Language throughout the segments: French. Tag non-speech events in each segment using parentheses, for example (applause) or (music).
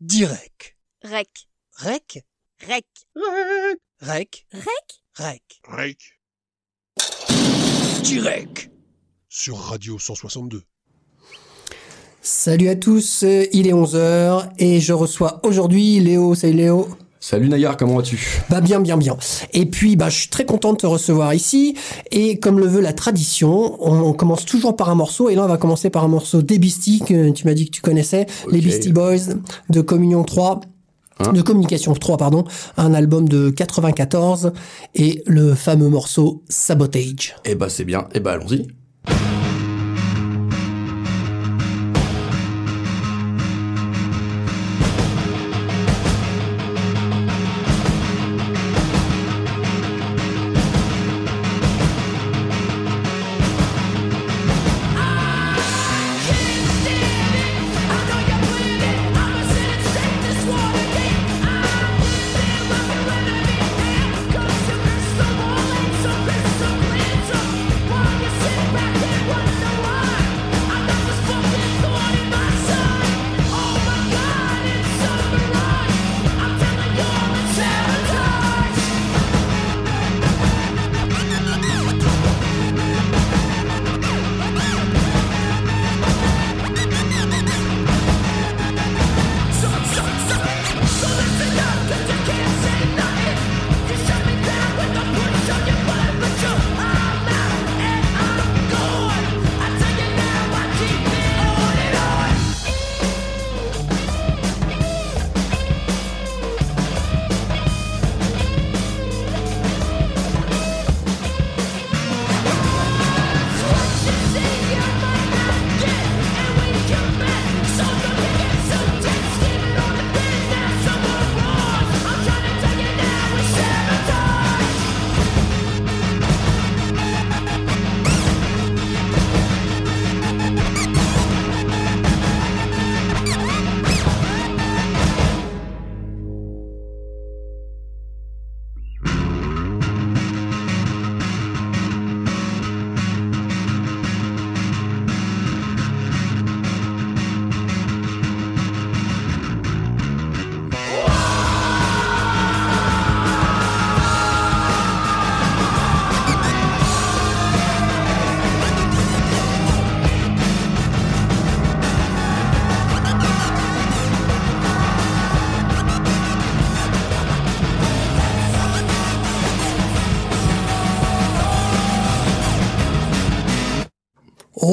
Direct. Rec. Rec. Rec? Rec. Rec. Rec? Rec. Direct. Sur Radio 162. Salut à tous, il est 11h et je reçois aujourd'hui Léo. Salut Léo. Salut Nayar, comment vas-tu? Bah bien, bien, bien. Et puis, bah, je suis très content de te recevoir ici. Et comme le veut la tradition, on, on commence toujours par un morceau. Et là, on va commencer par un morceau des Beastie, que tu m'as dit que tu connaissais. Les. Beastie Boys de Communion 3. Hein? De Communication 3, pardon. Un album de 94. Et le fameux morceau Sabotage. Eh bah c'est bien, eh bah allons-y.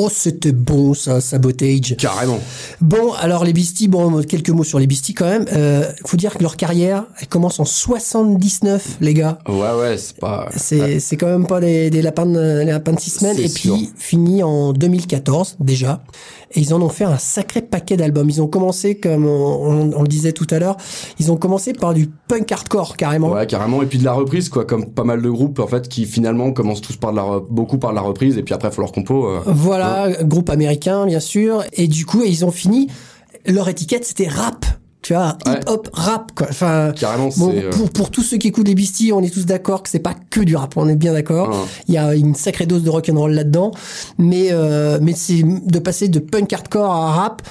Oh, c'était bon ça, Sabotage. Carrément. Bon, alors les Beastie, bon, quelques mots sur les Beastie quand même. Euh, faut dire que leur carrière, elle commence en 79, les gars. Ouais ouais, c'est pas... C'est c'est quand même pas des, des lapins de, des lapins de six semaines. Et sûr. puis, fini en 2014, déjà. Et ils en ont fait un sacré paquet d'albums. Ils ont commencé, comme on, on- on le disait tout à l'heure, ils ont commencé par du punk hardcore, carrément. Ouais, carrément. Et puis de la reprise, quoi, comme pas mal de groupes, en fait, qui finalement commencent tous par de la, beaucoup par de la reprise, et puis après, faut leur compo. euh. Voilà, groupe américain, bien sûr. Et du coup, ils ont fini, leur étiquette, c'était rap. Tu vois, Ouais. hip-hop, rap, quoi. Enfin, Carrément, Bon, euh, pour, pour tous ceux qui écoutent les Beastie, on est tous d'accord que c'est pas que du rap, on est bien d'accord. Il y a une sacrée dose de rock'n'roll là-dedans, mais euh, mais c'est de passer de punk hardcore à rap.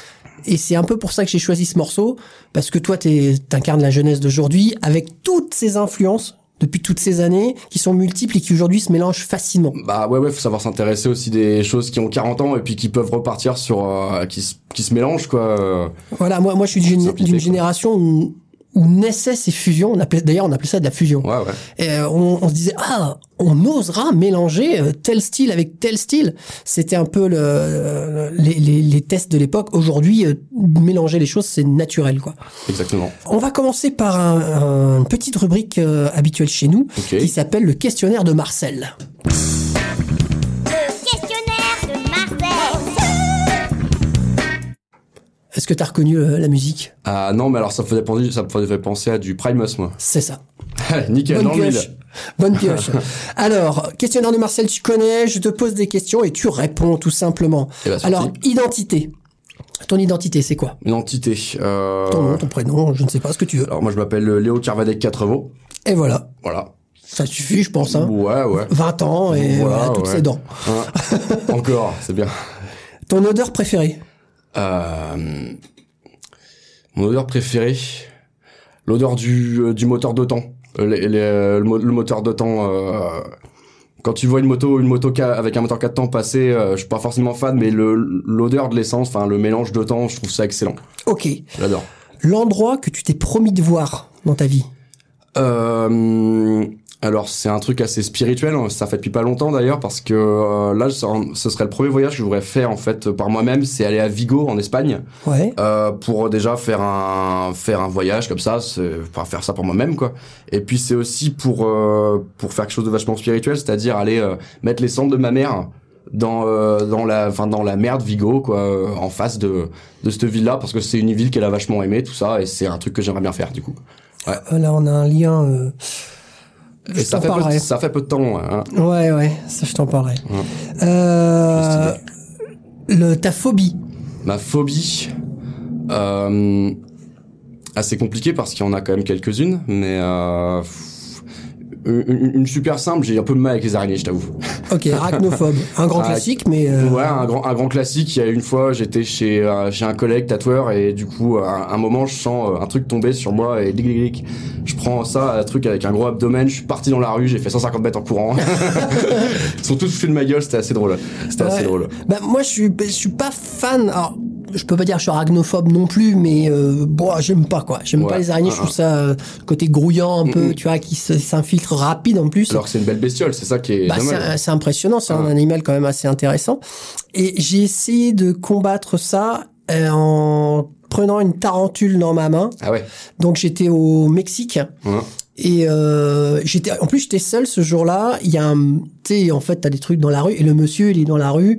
Et c'est un peu pour ça que j'ai choisi ce morceau, parce que toi, t'incarnes la jeunesse d'aujourd'hui, avec toutes ces influences depuis toutes ces années, qui sont multiples et qui aujourd'hui se mélangent facilement. Bah ouais ouais faut savoir s'intéresser aussi des choses qui ont 40 ans et puis qui peuvent repartir sur euh, qui se qui se mélangent quoi. Voilà, moi, moi, je suis d'une génération où, où naissaient ces fusions. On appelait, d'ailleurs, on appelait ça de la fusion. ouais ouais. Et euh, on, on se disait ah on osera mélanger euh, tel style avec tel style. C'était un peu le, le- les, les, les tests de l'époque. Aujourd'hui euh, mélanger les choses c'est naturel quoi. Exactement. On va commencer par un, un- une petite rubrique euh, habituelle chez nous qui s'appelle le questionnaire de Marcel est-ce que t'as reconnu euh, la musique? Ah non mais alors ça me faisait penser ça me faisait penser à du Primus moi c'est ça (laughs) nickel Bonne pioche. Bonne pioche. (laughs) Alors, questionnaire de Marcel, tu connais, je te pose des questions et tu réponds tout simplement. Eh ben. Alors, identité. Ton identité, c'est quoi? Une entité euh... Ton nom, ton prénom, je ne sais pas ce que tu veux. alors moi je m'appelle euh, Léo Carvadec 4 mots Et voilà. voilà Ça suffit, je pense. Hein. ouais ouais 20 ans et Voilà, voilà, toutes ouais. ses dents. Hein. (laughs) encore c'est bien Ton odeur préférée? Euh... Mon odeur préférée, l'odeur du, euh, du moteur de temps. Euh, les- les, le, mo- le moteur de temps. euh, quand tu vois une moto, une moto avec un moteur 4 temps passer, euh, je suis pas forcément fan, mais le l'odeur de l'essence, enfin le mélange de temps, je trouve ça excellent. Ok. J'adore. L'endroit que tu t'es promis de voir dans ta vie? Euh, alors c'est un truc assez spirituel, hein. ça fait depuis pas longtemps d'ailleurs parce que euh, là ce ce serait le premier voyage que je voudrais faire en fait par moi-même, c'est aller à Vigo en Espagne Ouais. euh, pour déjà faire un faire un voyage comme ça, enfin, faire ça pour moi-même quoi. Et puis c'est aussi pour euh, pour faire quelque chose de vachement spirituel, c'est-à-dire aller euh, mettre les cendres de ma mère dans euh, dans la enfin dans la mer de Vigo quoi, euh, en face de de cette ville-là parce que c'est une ville qu'elle a vachement aimé tout ça et c'est un truc que j'aimerais bien faire du coup. Euh, Là, on a un lien. euh, Et Je ça fait, peu, ça fait peu de temps. Hein. Ouais, ouais, ça je t'en parlerai. Ouais. Euh, le, ta phobie. Ma phobie, euh, assez compliqué parce qu'il y en a quand même quelques-unes, mais euh, une, une- super simple. J'ai un peu de mal avec les araignées, je t'avoue. Ok, arachnophobe. (laughs) Un grand classique, mais. euh, Ouais, un grand, un grand classique. Il y a une fois, j'étais chez euh, chez un collègue tatoueur et du coup, à un moment, je sens euh, un truc tomber sur moi et je prends ça, un truc avec un gros abdomen. Je suis parti dans la rue, j'ai fait 150 mètres en courant. (laughs) Ils sont tous foutus de ma gueule. C'était assez drôle. C'était Ouais. assez drôle. Bah, moi, je suis, je suis pas fan. Alors, je peux pas dire que je suis arachnophobe non plus, mais euh, bon, j'aime pas quoi. J'aime Ouais. pas les araignées. Je Ah, trouve ça euh, côté grouillant un peu, Mm, tu vois, qui s'infiltre rapide en plus. Alors que c'est une belle bestiole, c'est ça qui est Bah, c'est, impressionnant, c'est un Ouais. animal quand même assez intéressant. Et j'ai essayé de combattre ça euh, en prenant une tarentule dans ma main. Ah ouais. Donc j'étais au Mexique Ouais. et euh, j'étais en plus j'étais seul ce jour-là. Il y a un tu sais en fait t'as des trucs dans la rue et le monsieur il est dans la rue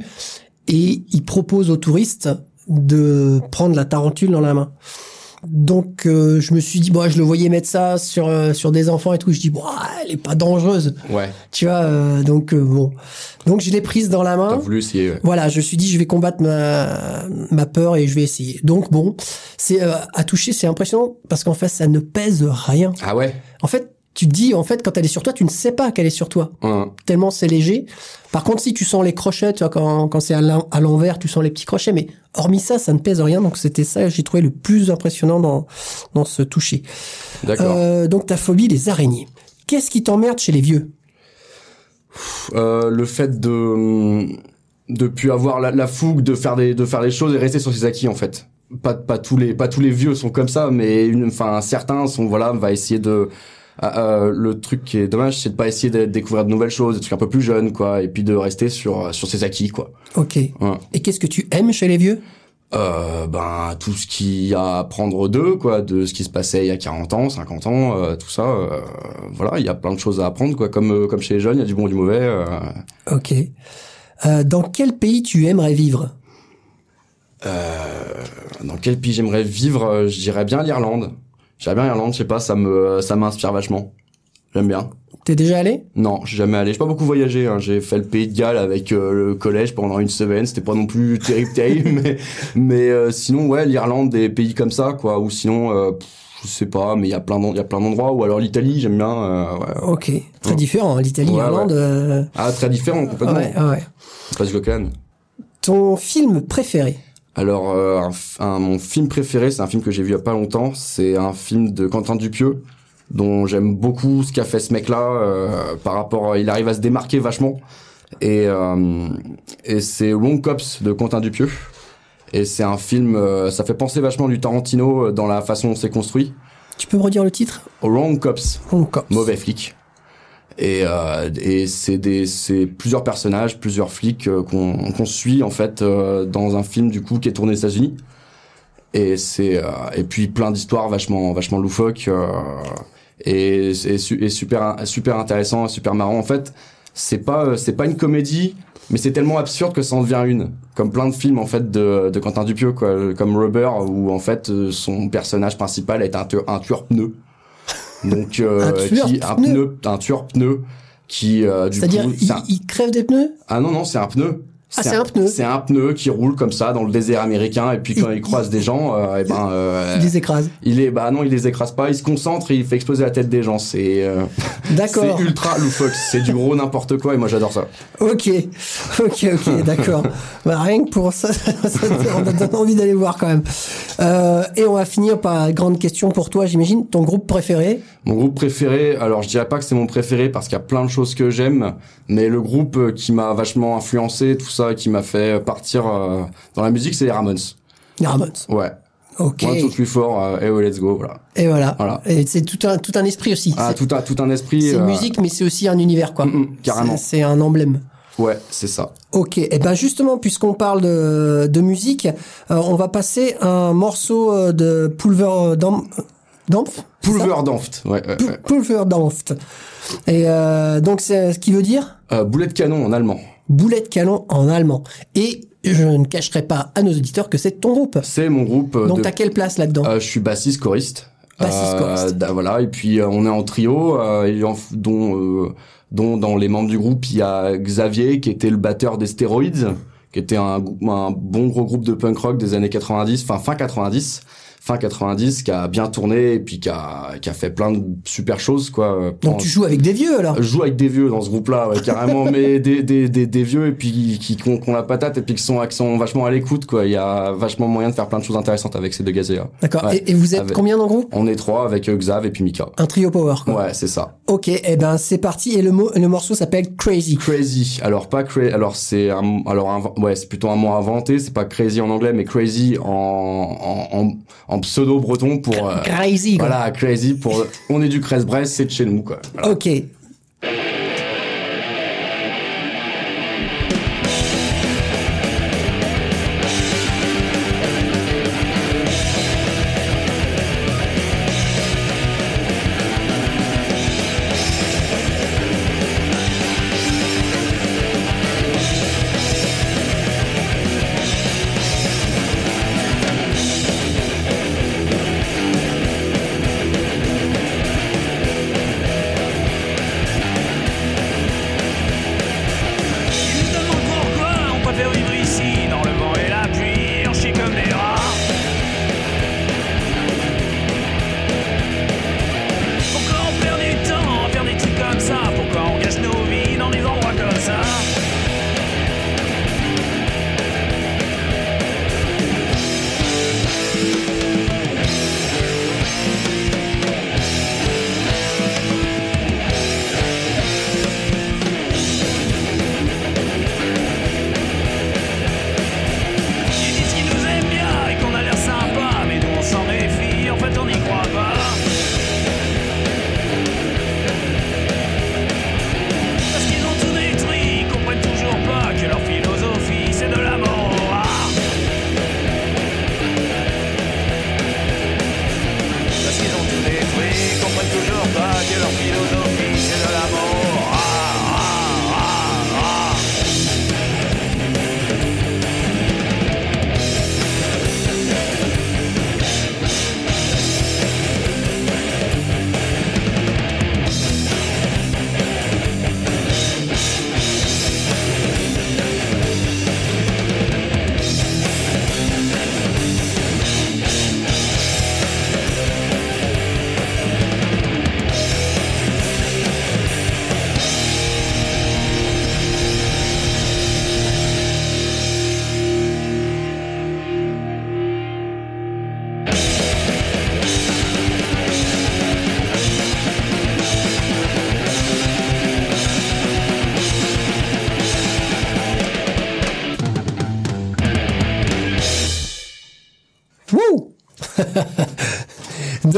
et il propose aux touristes de prendre la tarentule dans la main. Donc euh, je me suis dit bon je le voyais mettre ça sur euh, sur des enfants et tout je dis bon elle est pas dangereuse Ouais. tu vois euh, donc euh, bon donc je l'ai prise dans la T'as main voulu essayer. ouais. voilà, je me suis dit je vais combattre ma ma peur et je vais essayer. Donc bon, c'est euh, à toucher, c'est impressionnant parce qu'en fait ça ne pèse rien. Ah ouais? En fait, tu te dis en fait quand elle est sur toi, tu ne sais pas qu'elle est sur toi Ouais. tellement c'est léger. Par contre, si tu sens les crochets, tu vois quand quand c'est à l'en- à l'envers, tu sens les petits crochets mais hormis ça, ça ne pèse rien. Donc c'était ça j'ai trouvé le plus impressionnant dans dans ce toucher. D'accord. Euh, donc ta phobie les araignées. Qu'est-ce qui t'emmerde chez les vieux? Euh, le fait de de plus avoir la, la fougue de faire des de faire les choses et rester sur ses acquis en fait. Pas pas tous les pas tous les vieux sont comme ça, mais une, enfin certains sont voilà va essayer de euh, euh, le truc qui est dommage, c'est de pas essayer de découvrir de nouvelles choses, des trucs un peu plus jeunes, quoi, et puis de rester sur sur ses acquis, quoi. Ok. Ouais. Et qu'est-ce que tu aimes chez les vieux? Euh, ben tout ce qu'il y a à apprendre d'eux, quoi, de ce qui se passait il y a 40 ans, 50 ans, euh, tout ça. euh, voilà, il y a plein de choses à apprendre, quoi. Comme euh, comme chez les jeunes, il y a du bon, du mauvais. euh, Ok. Euh, dans quel pays tu aimerais vivre? Dans quel pays j'aimerais vivre? Euh, Je dirais bien l'Irlande. J'aimerais bien l'Irlande, je sais pas, ça me ça m'inspire vachement. J'aime bien. T'es déjà allé? Non, je suis jamais allé. J'ai pas beaucoup voyagé. Hein. J'ai fait le Pays de Galles avec euh, le collège pendant une semaine. C'était pas non plus terrible, terrible, (laughs) mais mais euh, sinon ouais, l'Irlande, des pays comme ça, quoi. Ou sinon, euh, pff, je sais pas, mais il y a plein d'en- il y a plein d'endroits. Ou alors l'Italie, j'aime bien. euh, ouais. Ok. Très Ouais. différent. hein, L'Italie, Ouais, l'Irlande. euh, Ah, très différent complètement. ouais, ouais. Cannes. Ton film préféré? Alors, euh, un un- mon film préféré, c'est un film que j'ai vu il y a pas longtemps. C'est un film de Quentin Dupieux, dont j'aime beaucoup ce qu'a fait ce mec-là. euh, par rapport, il arrive à se démarquer vachement. Et, euh, et c'est Long Cops de Quentin Dupieux. Et c'est un film, euh, ça fait penser vachement du Tarantino euh, dans la façon dont c'est construit. Tu peux me redire le titre? Wrong Cops, Wrong Cops. mauvais flic. Et, euh, et c'est des c'est plusieurs personnages, plusieurs flics euh, qu'on qu'on suit en fait euh, dans un film du coup qui est tourné aux États-Unis. Et c'est euh, et puis plein d'histoires vachement vachement loufoques euh, et, et, et super super intéressant, super marrant. En fait, c'est pas c'est pas une comédie, mais c'est tellement absurde que ça en devient une. Comme plein de films en fait de, de Quentin Dupieux quoi, comme Rubber où en fait son personnage principal est un tueur, un tueur pneu. Donc euh, Un tueur qui un pneu un tueur pneu qui euh, du C'est-à-dire, coup il, un- il crève des pneus? Ah non non c'est un pneu Ah, c'est un pneu. C'est un pneu qui roule comme ça dans le désert américain et puis quand il, croise des gens, euh, et ben euh, Il les écrase. il est bah non, il les écrase pas, il se concentre et il fait exploser la tête des gens. C'est euh, (laughs) D'accord. c'est ultra loufoque, c'est du gros n'importe quoi et moi j'adore ça. Ok, ok, ok, (laughs) d'accord. bah, rien que pour ça, on a donné envie d'aller voir quand même. Euh, et on va finir par la grande question pour toi, j'imagine. Ton groupe préféré? Mon groupe préféré, alors je dirais pas que c'est mon préféré parce qu'il y a plein de choses que j'aime, mais le groupe euh, qui m'a vachement influencé, tout ça, qui m'a fait partir euh, dans la musique, c'est les Ramones. Les Ramones. Ouais. Ok. One, two, three, four, euh, hey, oh, let's go, voilà. Et voilà. Voilà. Et c'est tout un, tout un esprit aussi. Ah, tout un, tout un esprit. c'est euh, musique, mais c'est aussi un univers, quoi. Mm, mm, carrément. C'est un emblème. Ouais, c'est ça. Ok, et ben justement, puisqu'on parle de, de musique, euh, on va passer un morceau euh, de Pulver Dam- Dampf Pulverdampft, ouais, ouais, ouais. Pulverdampft. Et euh, donc, c'est ce qui veut dire? Euh, boulet de canon en allemand. Boulet de canon en allemand. Et je ne cacherai pas à nos auditeurs que c'est ton groupe. C'est mon groupe. euh, Donc, de- t'as quelle place là-dedans Euh, je suis bassiste choriste. Bassiste choriste. da- voilà, et puis euh, on est en trio, euh, et en- dont, euh, dont dans les membres du groupe il y a Xavier qui était le batteur des Stéroïdes, qui était un, bon gros groupe de punk rock des années 90, enfin fin 90, fin 90, qui a bien tourné et puis qui a, qui a fait plein de super choses quoi. Donc, en- tu joues avec des vieux alors? Je joue avec des vieux dans ce groupe-là, ouais, carrément, (laughs) mais des, des, des, des vieux et puis qui, qui, ont, qui ont la patate et puis qui sont, qui sont vachement à l'écoute, quoi. Il y a vachement moyen de faire plein de choses intéressantes avec ces deux gazés-là. D'accord. Ouais. Et, et vous êtes Avec- combien dans le groupe? On est trois avec euh, Xav et puis Mika. Un trio power, quoi. Ouais, c'est ça. Ok, et ben c'est parti. Et le, mot, le morceau s'appelle Crazy. Crazy. Alors pas cra alors c'est un, alors un- ouais, c'est plutôt un mot inventé, c'est pas crazy en anglais mais crazy en en, en, en pseudo breton pour euh, Crazy, voilà, crazy pour on est du Crèce-Bresse, c'est de chez nous quoi. Voilà. Ok.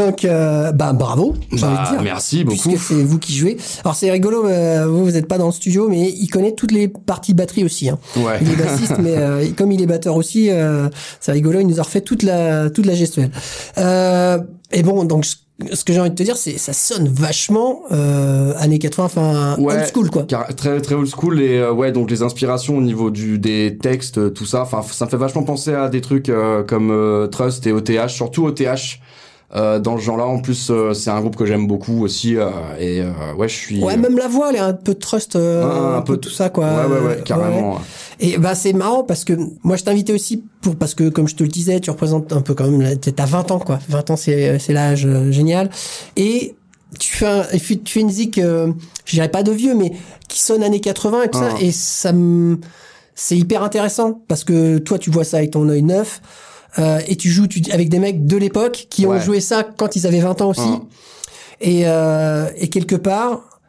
Donc, euh, bah, bravo, Bah, envie de dire. merci beaucoup. Puisque c'est vous qui jouez. Alors, c'est rigolo, euh, vous, vous n'êtes pas dans le studio, mais il connaît toutes les parties batterie aussi. Hein. Ouais. Il est bassiste, mais euh, (laughs) comme il est batteur aussi, euh, c'est rigolo, il nous a refait toute la, toute la gestuelle. Euh, et bon, donc, ce que j'ai envie de te dire, c'est ça sonne vachement euh, années 80, enfin, Ouais. old school, quoi. Car- très très old school et euh, ouais donc les inspirations au niveau du des textes tout ça enfin ça me fait vachement penser à des trucs euh, comme euh, Trust et OTH surtout OTH Euh, dans ce genre-là, en plus, euh, c'est un groupe que j'aime beaucoup aussi. euh, et euh, ouais, je suis. Ouais, même la voix, elle est un peu trust, euh, Ouais, un, peu tout ça, quoi. Ouais, ouais, ouais, carrément. ouais. Et bah c'est marrant parce que moi je t'invitais aussi pour parce que comme je te le disais, tu représentes un peu quand même, t'as 20 ans quoi. 20 ans c'est c'est l'âge euh, génial. Et tu fais un, tu fais une euh, je dirais pas de vieux, mais qui sonne années 80 et tout ça. Ah. Et ça me, c'est hyper intéressant parce que toi tu vois ça avec ton œil neuf. Euh, et tu joues tu, avec des mecs de l'époque qui ont joué ça quand ils avaient 20 ans aussi. Ah. Et, euh, et quelque part,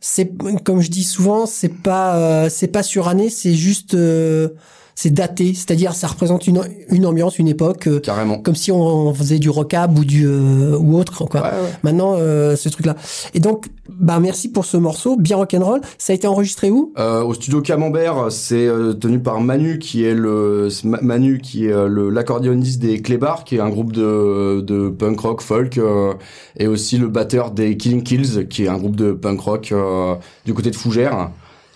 c'est comme je dis souvent, c'est pas euh, c'est pas suranné, c'est juste euh, c'est daté, c'est-à-dire ça représente une une ambiance, une époque, euh, Carrément. comme si on faisait du rockab ou du euh, ou autre quoi. Ouais, ouais. Maintenant euh, ce truc là. Et donc bah merci pour ce morceau bien rock'n'roll. Ça a été enregistré où? Euh, au studio Camembert, c'est euh, tenu par Manu qui est le Manu qui est le l'accordéoniste des Clébards, qui est un groupe de de punk rock folk, euh, et aussi le batteur des Killing Kills, qui est un groupe de punk rock euh, du côté de Fougères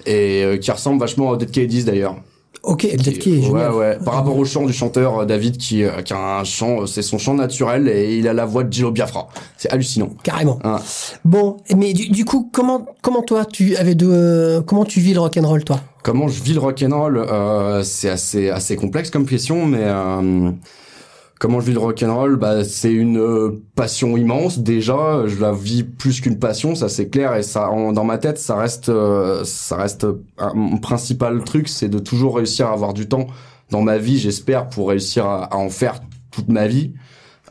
et euh, qui ressemble vachement à Dead Kennedys d'ailleurs. Ok, peut-être qui est ouais, génial. ouais. Par rapport au chant du chanteur euh, David, qui, euh, qui a un chant, euh, c'est son chant naturel et il a la voix de Gillo Biafra. C'est hallucinant. Carrément. Hein. Bon, mais du, du coup, comment comment toi tu avais de euh, comment tu vis le rock'n'roll toi? Comment je vis le rock'n'roll euh, C'est assez assez complexe comme question, mais euh, comment je vis le rock'n'roll? Bah, c'est une euh, passion immense déjà. Je la vis plus qu'une passion, ça c'est clair. Et ça, en- dans ma tête, ça reste euh, ça reste un, mon principal truc, c'est de toujours réussir à avoir du temps dans ma vie. J'espère pour réussir à, à en faire toute ma vie.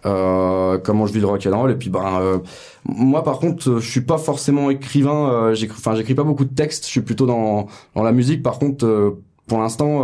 Euh, comment je vis le rock'n'roll? Et puis ben euh, moi par contre euh, je suis pas forcément écrivain euh, j'écris enfin j'écris pas beaucoup de textes je suis plutôt dans dans la musique par contre euh, pour l'instant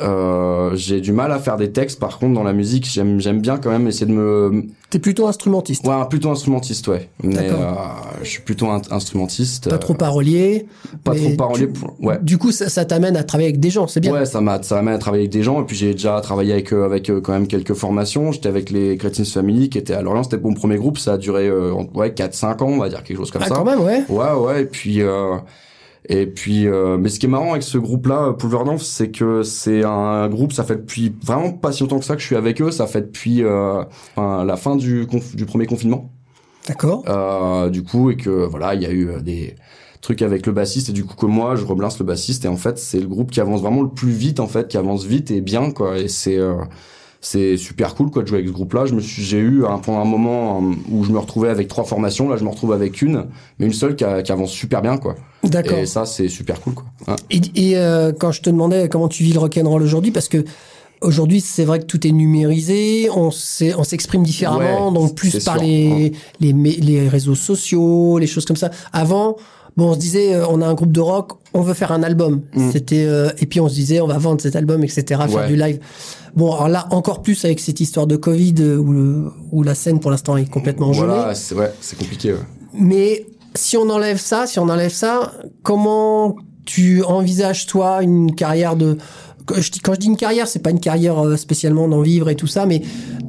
euh, j'ai du mal à faire des textes par contre dans la musique j'aime j'aime bien quand même essayer de me T'es plutôt instrumentiste, ouais plutôt instrumentiste ouais mais euh, je suis plutôt instrumentiste pas euh, trop parolier. pas trop parolier tu- pour- ouais Du coup, ça, ça t'amène à travailler avec des gens, c'est bien. Ouais, ça m'a ça m'amène à travailler avec des gens et puis j'ai déjà travaillé avec euh, avec quand même quelques formations. J'étais avec les Chrétiens Family qui étaient à Lorient, c'était mon premier groupe, ça a duré euh, ouais 4 5 ans, on va dire quelque chose comme ah, ça. quand même, ouais. Ouais, ouais, et puis euh, et puis euh, mais ce qui est marrant avec ce groupe-là, Pulverdorf, c'est que c'est un groupe, ça fait depuis vraiment pas si longtemps que ça que je suis avec eux, ça fait depuis euh, enfin, la fin du du premier confinement. D'accord. Euh, du coup et que voilà il y a eu euh, des trucs avec le bassiste et du coup que moi je reblance le bassiste et en fait c'est le groupe qui avance vraiment le plus vite en fait qui avance vite et bien quoi et c'est euh, c'est super cool quoi de jouer avec ce groupe là je me suis j'ai eu un pendant un moment euh, où je me retrouvais avec trois formations là je me retrouve avec une mais une seule qui, a- qui avance super bien quoi D'accord. et ça c'est super cool quoi. Et, et, euh, quand je te demandais comment tu vis le rock'n'roll aujourd'hui, parce que aujourd'hui c'est vrai que tout est numérisé, on s'exprime différemment, Ouais, donc plus par sûr. les, les réseaux sociaux, les choses comme ça. Avant, bon, on se disait, euh, on a un groupe de rock, on veut faire un album. Mm. C'était euh, et puis on se disait, on va vendre cet album, etc., faire Ouais. du live. Bon, alors là encore plus avec cette histoire de Covid euh, où, le, où la scène pour l'instant est complètement gelée. voilà c'est ouais c'est compliqué. Mais si on enlève ça, si on enlève ça, comment tu envisages toi une carrière de quand je dis, une carrière, c'est pas une carrière euh, spécialement d'en vivre et tout ça, mais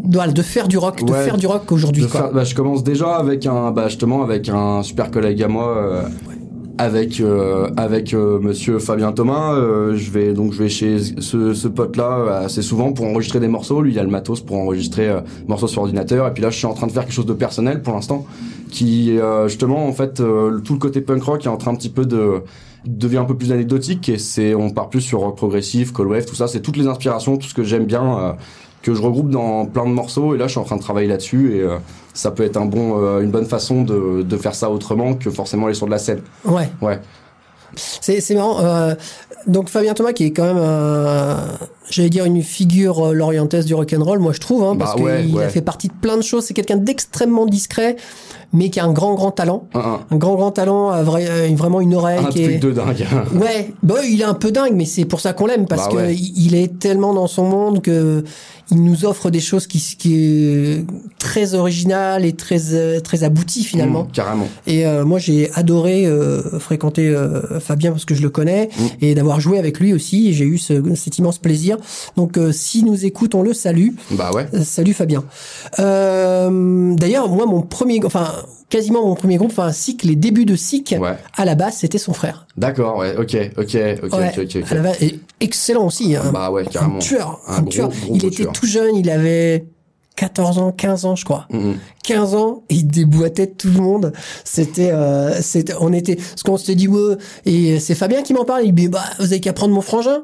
de, faire du rock, de Ouais. faire du rock aujourd'hui. Bah, je commence déjà avec un bah, justement avec un super collègue à moi euh, avec euh, avec euh, monsieur Fabien Thomas euh, je vais donc je vais chez ce, ce pote là assez souvent pour enregistrer des morceaux. Lui il a le matos pour enregistrer euh, morceaux sur ordinateur. Et puis là je suis en train de faire quelque chose de personnel pour l'instant qui euh, justement en fait euh, tout le côté punk rock est en train un petit peu de devient un peu plus anecdotique. Et c'est on part plus sur rock progressif, cold wave, tout ça, c'est toutes les inspirations, tout ce que j'aime bien euh, que je regroupe dans plein de morceaux et là je suis en train de travailler là-dessus et euh, ça peut être un bon euh, une bonne façon de, de faire ça autrement que forcément aller sur de la scène. Ouais. Ouais. C'est marrant. euh, donc Fabien Thomas, qui est quand même, j'allais dire une figure euh, lorientaise du rock and roll, moi je trouve, hein, parce Bah ouais, qu'il a fait partie de plein de choses. C'est quelqu'un d'extrêmement discret, mais qui a un grand grand talent, Un, grand grand talent, euh, vrai- euh, vraiment une oreille. un qui truc est... de dingue. (laughs) Ouais, bah il est un peu dingue, mais c'est pour ça qu'on l'aime parce Bah que ouais. il est tellement dans son monde que il nous offre des choses qui qui est très originales et très très abouties finalement. Mmh, carrément. Et euh, moi j'ai adoré euh, fréquenter euh, Fabien parce que je le connais Mm. et d'avoir joué avec lui aussi. J'ai eu ce, cet immense plaisir. Donc euh, si nous écoute, on le salue. Bah ouais. Euh, Salut Fabien. Euh, D'ailleurs, moi, mon premier, enfin, quasiment mon premier groupe, enfin, Sick, les débuts de Sick, Ouais. à la base, c'était son frère. D'accord, ouais. OK, OK, OK, Ouais, OK, OK. à la base, et excellent aussi. hein. Bah ouais, carrément. Un tueur, Un un, gros, tueur. gros, il gros était tueur. tout jeune, il avait 14 ans, 15 ans, je crois. Mhm. 15 ans, il déboîtait tout le monde. C'était, euh, c'était, on était, ce qu'on s'était dit, ouais, et c'est Fabien qui m'en parle. Il me dit, bah, vous avez qu'à prendre mon frangin.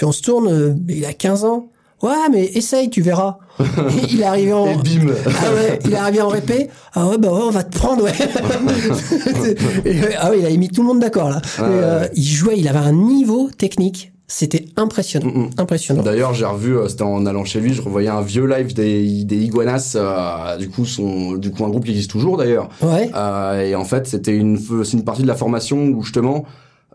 Puis on se tourne, euh, il a 15 ans. Ouais, mais essaye, tu verras. Et il est arrivé en, (laughs) Et bim ah ouais, il est arrivé en répé. Ah ouais, bah ouais, on va te prendre, ouais. (laughs) Et, ah ouais, il a mis tout le monde d'accord, là. Ouais, Mais, euh, il jouait, il avait un niveau technique. C'était impressionnant. Impressionnant. D'ailleurs, j'ai revu, euh, c'était en allant chez lui, je revoyais un vieux live des, des Iguanas, euh, du coup, son, du coup, un groupe qui existe toujours d'ailleurs. Ouais. Euh, et en fait, c'était une, c'est une partie de la formation où justement,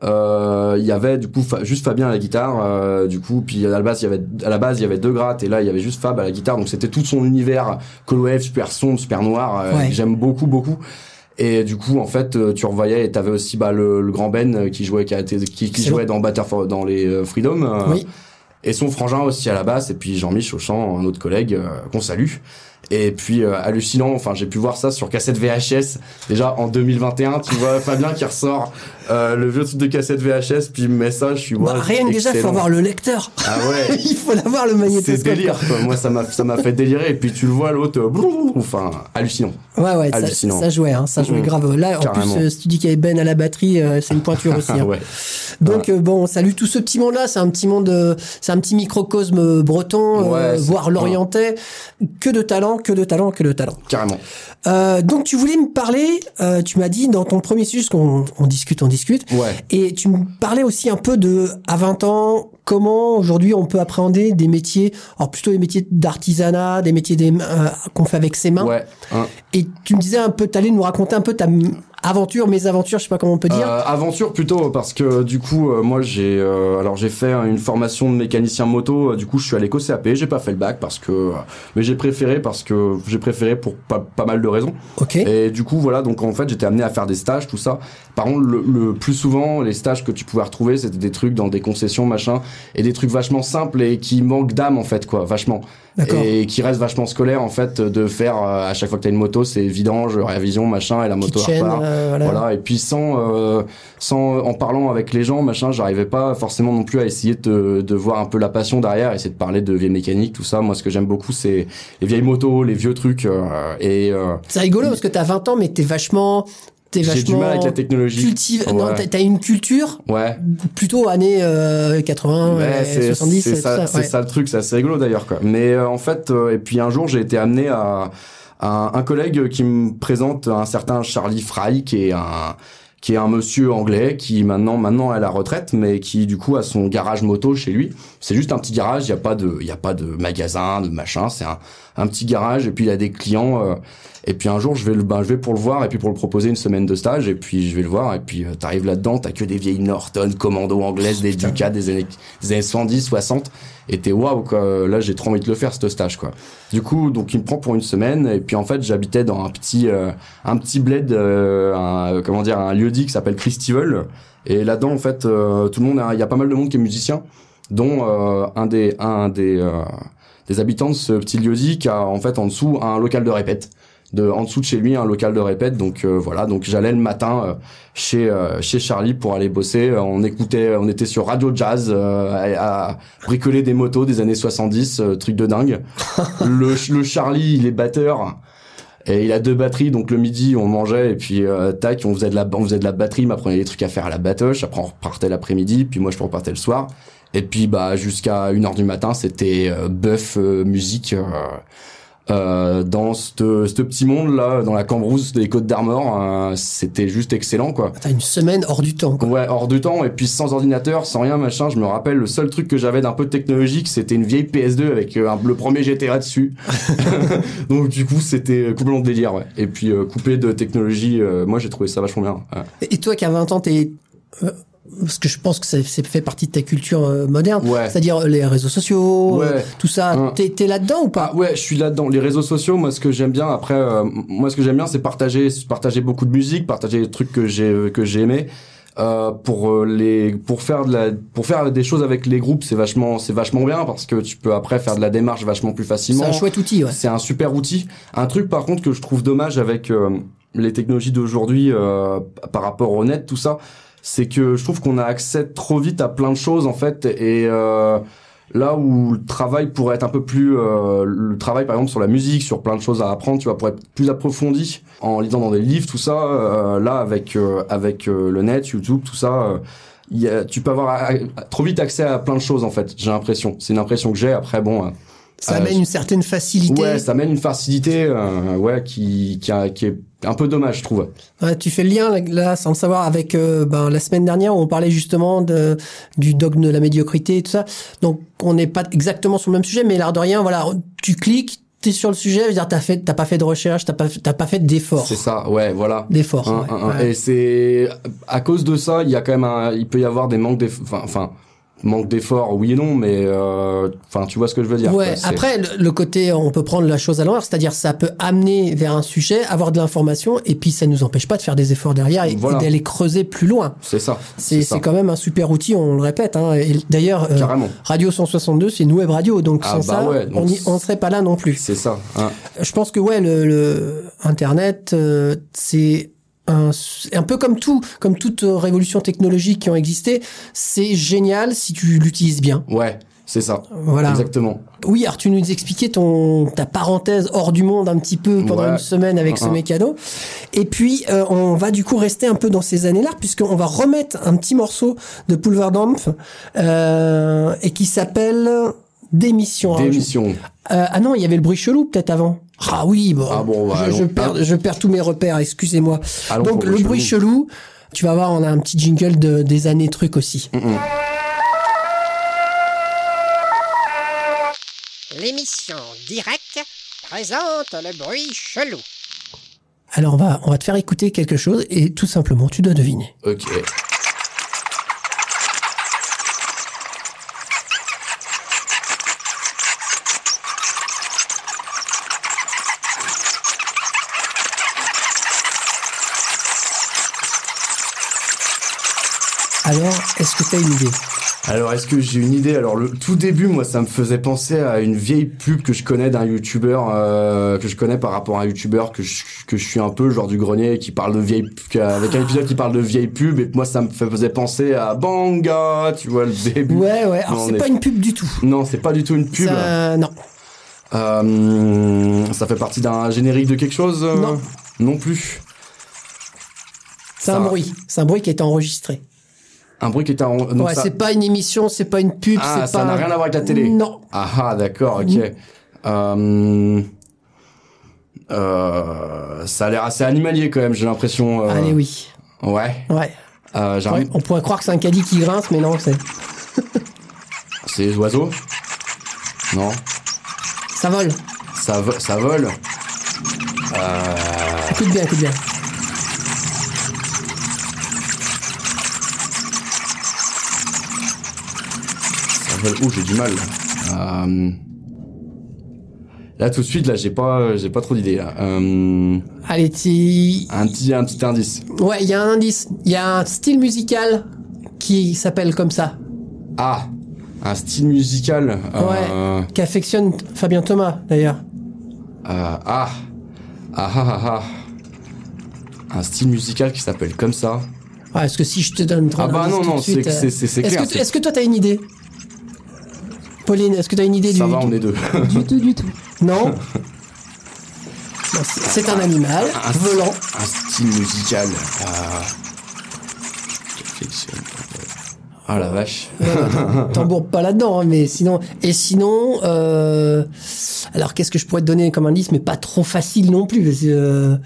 euh, il y avait du coup juste Fabien à la guitare, euh, du coup, puis à la base il y avait à la base il y avait deux grattes et là il y avait juste Fab à la guitare, donc c'était tout son univers Colwave super sombre, super noir, euh, Ouais. j'aime beaucoup beaucoup. Et du coup, en fait, euh, tu revoyais et t'avais aussi bah, le, le grand Ben qui jouait, qui, a été- qui, jouait dans Batter for- dans les Freedom. Oui. et son frangin aussi à la basse et puis Jean-Michel au chant un autre collègue qu'on salue et puis euh, hallucinant enfin j'ai pu voir ça sur cassette VHS déjà en 2021 tu vois (laughs) Fabien qui ressort euh, le vieux truc de cassette VHS puis met ça je suis Bah, ouais, rien que déjà, il faut avoir le lecteur. ah ouais (laughs) il faut l'avoir le c'est magnétoscope. délire quoi. moi ça m'a ça m'a fait délirer et puis tu le vois l'autre euh, enfin hallucinant Ouais, ouais, ça, Hallucinant. ça jouait, hein, ça jouait Mhm. grave. Là, en Carrément. plus, euh, si tu dis qu'il y avait Ben à la batterie, euh, c'est une pointure aussi. ah hein. ouais Donc bon, salut tout ce petit monde-là. C'est un petit monde, euh, c'est un petit microcosme breton, Ouais, c'est- voire lorientais. Que de talent, que de talent, que de talent. carrément Euh, donc tu voulais me parler. euh, tu m'as dit dans ton premier sujet, qu'on on discute, on discute. ouais Et tu me parlais aussi un peu de, à 20 ans, comment aujourd'hui on peut appréhender des métiers, alors plutôt des métiers d'artisanat, des métiers des, euh, qu'on fait avec ses mains. ouais hein. Et tu me disais un peu, t'allais nous raconter un peu ta aventure, mes aventures, je sais pas comment on peut dire. Euh, aventure plutôt parce que du coup euh, moi j'ai euh, alors j'ai fait une formation de mécanicien moto euh, du coup je suis allé qu'au CAP j'ai pas fait le bac parce que euh, mais j'ai préféré parce que j'ai préféré pour pas, pas mal de raisons ok. et du coup voilà donc en fait j'étais amené à faire des stages tout ça par contre le, le plus souvent les stages que tu pouvais retrouver c'était des trucs dans des concessions machin et des trucs vachement simples et qui manquent d'âme en fait quoi vachement. Et qui restent vachement scolaires en fait de faire euh, à chaque fois que t'as une moto c'est vidange révision machin et la moto chaîne, repart. euh, voilà. voilà et puis sans euh, sans en parlant avec les gens machin j'arrivais pas forcément non plus à essayer de, de voir un peu la passion derrière essayer de parler de vieilles mécaniques tout ça. Moi ce que j'aime beaucoup c'est les vieilles motos les vieux trucs euh, et euh, C'est rigolo parce que t'as 20 ans, mais t'es vachement, t'es j'ai du mal avec la technologie cultive. Non, Ouais. t'as- t'as une culture ouais plutôt années euh, 80, Ouais, euh, c'est 70, c'est tout ça, ça. c'est ouais. ça le truc, c'est assez rigolo d'ailleurs quoi. Mais euh, en fait, euh, et puis un jour j'ai été amené à, à un, un collègue qui me présente un certain Charlie Fry qui est un qui est un monsieur anglais qui maintenant maintenant est à la retraite mais qui du coup a son garage moto chez lui. C'est juste un petit garage, il y a pas de il y a pas de magasin, de machin, c'est un un petit garage et puis il a des clients euh, et puis un jour je vais le ben, je vais pour le voir et puis pour le proposer une semaine de stage et puis je vais le voir et puis euh, t'arrives là-dedans, t'as que des vieilles Norton commando anglaises des Ducats des années des années 70 60 et t'es waouh quoi là j'ai trop envie de le faire ce stage quoi. Du coup donc il me prend pour une semaine et puis en fait j'habitais dans un petit euh, un petit bled euh, un, comment dire un lieu dit qui s'appelle Christivel. Et là-dedans en fait euh, tout le monde il y a pas mal de monde qui est musicien dont euh, un des un des euh, des habitants de ce petit lieu dit qui a en fait en dessous un local de répète de en dessous de chez lui un local de répète. Donc euh, voilà. Donc j'allais le matin euh, chez euh, chez Charlie pour aller bosser. Euh, on écoutait on était sur Radio Jazz euh, à, à bricoler des motos des années 70 euh, truc de dingue. (laughs) Le le Charlie il est batteur. Et il a deux batteries, donc le midi on mangeait. Et puis euh, tac, on faisait de la on faisait de la batterie, il m'apprenait des trucs à faire à la batoche. Après on repartait l'après-midi, puis moi je repartais le soir. Et puis bah jusqu'à 1h du matin, c'était euh, bœuf euh, musique euh, euh, dans ce petit monde là, dans la Cambrousse des Côtes d'Armor. euh, c'était juste excellent quoi. T'as une semaine hors du temps. Quoi. Ouais, hors du temps, et puis sans ordinateur, sans rien, machin, je me rappelle, le seul truc que j'avais d'un peu technologique, c'était une vieille PS2 avec euh, un- le premier GTA dessus. (laughs) (laughs) Donc du coup, c'était complètement délire, ouais. Et puis, euh, coupé de technologie, euh, moi j'ai trouvé ça vachement bien. ouais. Et toi qui as 20 ans, t'es... parce que je pense que ça, ça fait partie de ta culture euh, moderne, Ouais. c'est-à-dire euh, les réseaux sociaux, Ouais. euh, tout ça. Hein. T'es, là-dedans ou pas? Ah ouais, je suis là-dedans. Les réseaux sociaux, moi, ce que j'aime bien, après, euh, moi, ce que j'aime bien, c'est partager, partager beaucoup de musique, partager des trucs que j'ai que j'ai aimé. Euh, pour les pour faire de la pour faire des choses avec les groupes c'est vachement c'est vachement bien parce que tu peux après faire de la démarche vachement plus C'est facilement un chouette outil, ouais. C'est un super outil. Un truc par contre que je trouve dommage avec les technologies d'aujourd'hui euh, par rapport au net, tout ça, c'est que je trouve qu'on a accès trop vite à plein de choses en fait et euh, là où le travail pourrait être un peu plus euh, le travail par exemple sur la musique sur plein de choses à apprendre tu vois pour être plus approfondi en lisant dans des livres tout ça euh, là avec euh, avec euh, le net YouTube tout ça euh, y a, tu peux avoir a- trop vite accès à plein de choses en fait j'ai l'impression c'est une impression que j'ai après bon euh, Ça amène une certaine facilité. ouais ça mène une facilité euh, ouais qui qui, a- qui est un peu dommage je trouve Ouais, tu fais le lien là, sans le savoir avec euh, ben, la semaine dernière où on parlait justement de du dogme de la médiocrité et tout ça. Donc on n'est pas exactement sur le même sujet, mais l'air de rien, voilà, tu cliques, t'es sur le sujet, je veux dire t'as fait, t'as pas fait de recherche, t'as pas, t'as pas fait d'effort, c'est ça ouais voilà d'effort. Ouais, ouais. Et c'est à cause de ça, il y a quand même un, il peut y avoir des manques d'efforts, enfin, enfin, manque d'efforts, oui et non, mais euh, enfin, tu vois ce que je veux dire. Ouais. quoi, Après, le, le côté, on peut prendre la chose à l'envers, c'est-à-dire ça peut amener vers un sujet, avoir de l'information, et puis ça nous empêche pas de faire des efforts derrière et, d'aller creuser plus loin. c'est ça. C'est c'est quand même un super outil, on le répète. Hein. Et D'ailleurs, euh. Radio 162, c'est une web radio, donc Ah sans bah ça, ouais, donc on y- c'est- on serait pas là non plus. C'est ça. hein. Je pense que ouais, le, le Internet, euh, c'est un, un peu comme tout, comme toute euh, révolution technologique qui ont existé. C'est génial si tu l'utilises bien. Ouais, c'est ça. Voilà. Exactement. Oui, alors tu nous expliquais ton ta parenthèse hors du monde un petit peu pendant Ouais. une semaine avec ce Uh-huh. mécano. Et puis euh, on va du coup rester un peu dans ces années-là puisqu'on va remettre un petit morceau de Pulverdampf euh, et qui s'appelle Démission. Alors, Démission. euh, ah non, il y avait le bruit chelou peut-être avant. Ah oui, bon. Ah bon, bah, je, perds, je perds tous mes repères. Excusez-moi. Donc le bruit chelou. Tu vas voir, on a un petit jingle de, des années trucs aussi. L'émission Direct présente le bruit chelou. Alors on va on va te faire écouter quelque chose et tout simplement tu dois deviner. Ok. Alors, est-ce que tu as une idée? Alors, est-ce que j'ai une idée? Alors, le tout début, moi, ça me faisait penser à une vieille pub que je connais d'un youtubeur, euh, que je connais par rapport à un youtubeur que je, que je suis un peu, genre du grenier, qui parle de vieille, avec un épisode qui parle de vieille pub, et moi, ça me faisait penser à Banga, tu vois, le début. Ouais, ouais. Alors c'est est- pas une pub du tout. Non, c'est pas du tout une pub. Ça, non. Euh, ça fait partie d'un générique de quelque chose euh? Non. Non plus. C'est un bruit. C'est un bruit qui a été enregistré. Un bruit qui était en... donc ouais, ça... c'est pas une émission, c'est pas une pub, Ah, c'est ça pas. n'a rien à voir avec la télé. Non. Ah, ah, d'accord, ok. Euh... Euh, ça a l'air assez animalier quand même, j'ai l'impression. euh, Allez, oui. Ouais. Ouais. Euh, Ouais, On pourrait croire que c'est un caddie qui grince, mais non, c'est. (laughs) C'est les oiseaux? Non. Ça vole. Ça, vo- ça vole Écoute bien, écoute bien. Vole. Ouh, j'ai du mal. Euh... Là, tout de suite, là, j'ai pas, j'ai pas trop d'idées. Euh... Allez, tu. Un petit, un petit indice. Ouais, il y a un indice. Il y a un style musical qui s'appelle comme ça. Ah, un style musical. Euh... Ouais. Qui affectionne Fabien Thomas, d'ailleurs. Euh, ah. Ah ah ah ah. Un style musical qui s'appelle comme ça. Est-ce que si je te donne trop Ah bah non, non, c'est- euh, Est-ce clair, que, c'est- est-ce que toi, t'as une idée? Pauline, est-ce que t'as une idée Ça du. va, on est deux. Du tout, du tout. Non (laughs) c'est- un animal Un- volant. Un style musical. Euh... Ah la vache. (laughs) Tambour pas là-dedans, hein, mais sinon. Et sinon, euh... alors qu'est-ce que je pourrais te donner comme indice, mais pas trop facile non plus. parce que, euh,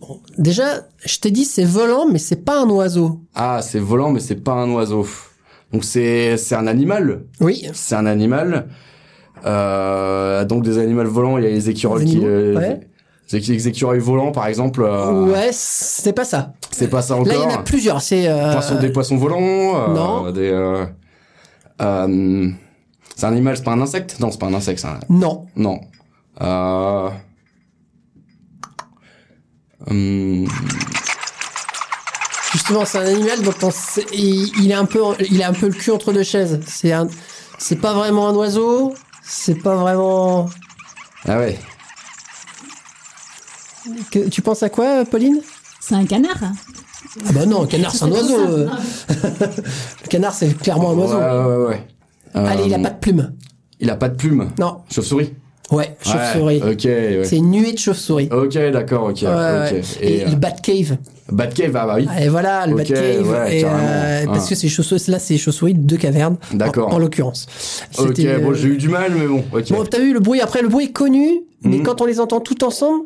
bon, déjà, je t'ai dit c'est volant, mais c'est pas un oiseau. Ah, c'est volant, mais c'est pas un oiseau. Donc c'est c'est un animal. Oui. C'est un animal. Euh, donc des animaux volants, il y a les écureuils qui. euh, ouais. les les écureuils volants, par exemple. euh, Ouais, c'est pas ça. C'est pas ça Là, encore. il y en a plusieurs. C'est euh, Poissons- des poissons volants. euh, Non. Des. C'est un animal, c'est pas un insecte? Non, c'est pas un insecte. c'est un- non. Non. Euh... hum, Justement, c'est un animal dont on sait- il, il est un peu, il a un peu le cul entre deux chaises. C'est un, c'est pas vraiment un oiseau. C'est pas vraiment. Ah ouais. Que- tu penses à quoi, Pauline? C'est un canard. Ah bah non, un canard, c'est un oiseau. euh. (laughs) le canard, c'est clairement un oiseau. Ouais, ouais, ouais. Allez, il a Euh, pas de plume. Il a pas de plume. Non. Chauve-souris. Ouais, chauve-souris. Ouais, ok, ouais. C'est une nuée de chauves-souris. Ok, d'accord, ok. Ouais, ok. ouais. Et, Et, euh, le Batcave. Batcave, ah bah oui. Et voilà, le Ok, Batcave. et, euh, parce Ah. que ces chauves-souris, là, c'est les chauves-souris de caverne. D'accord. En, en l'occurrence. Ok, bon, euh, j'ai eu du mal, mais bon, ok. Bon, t'as vu le bruit. Après, le bruit est connu, mais Mhm. quand on les entend tout ensemble,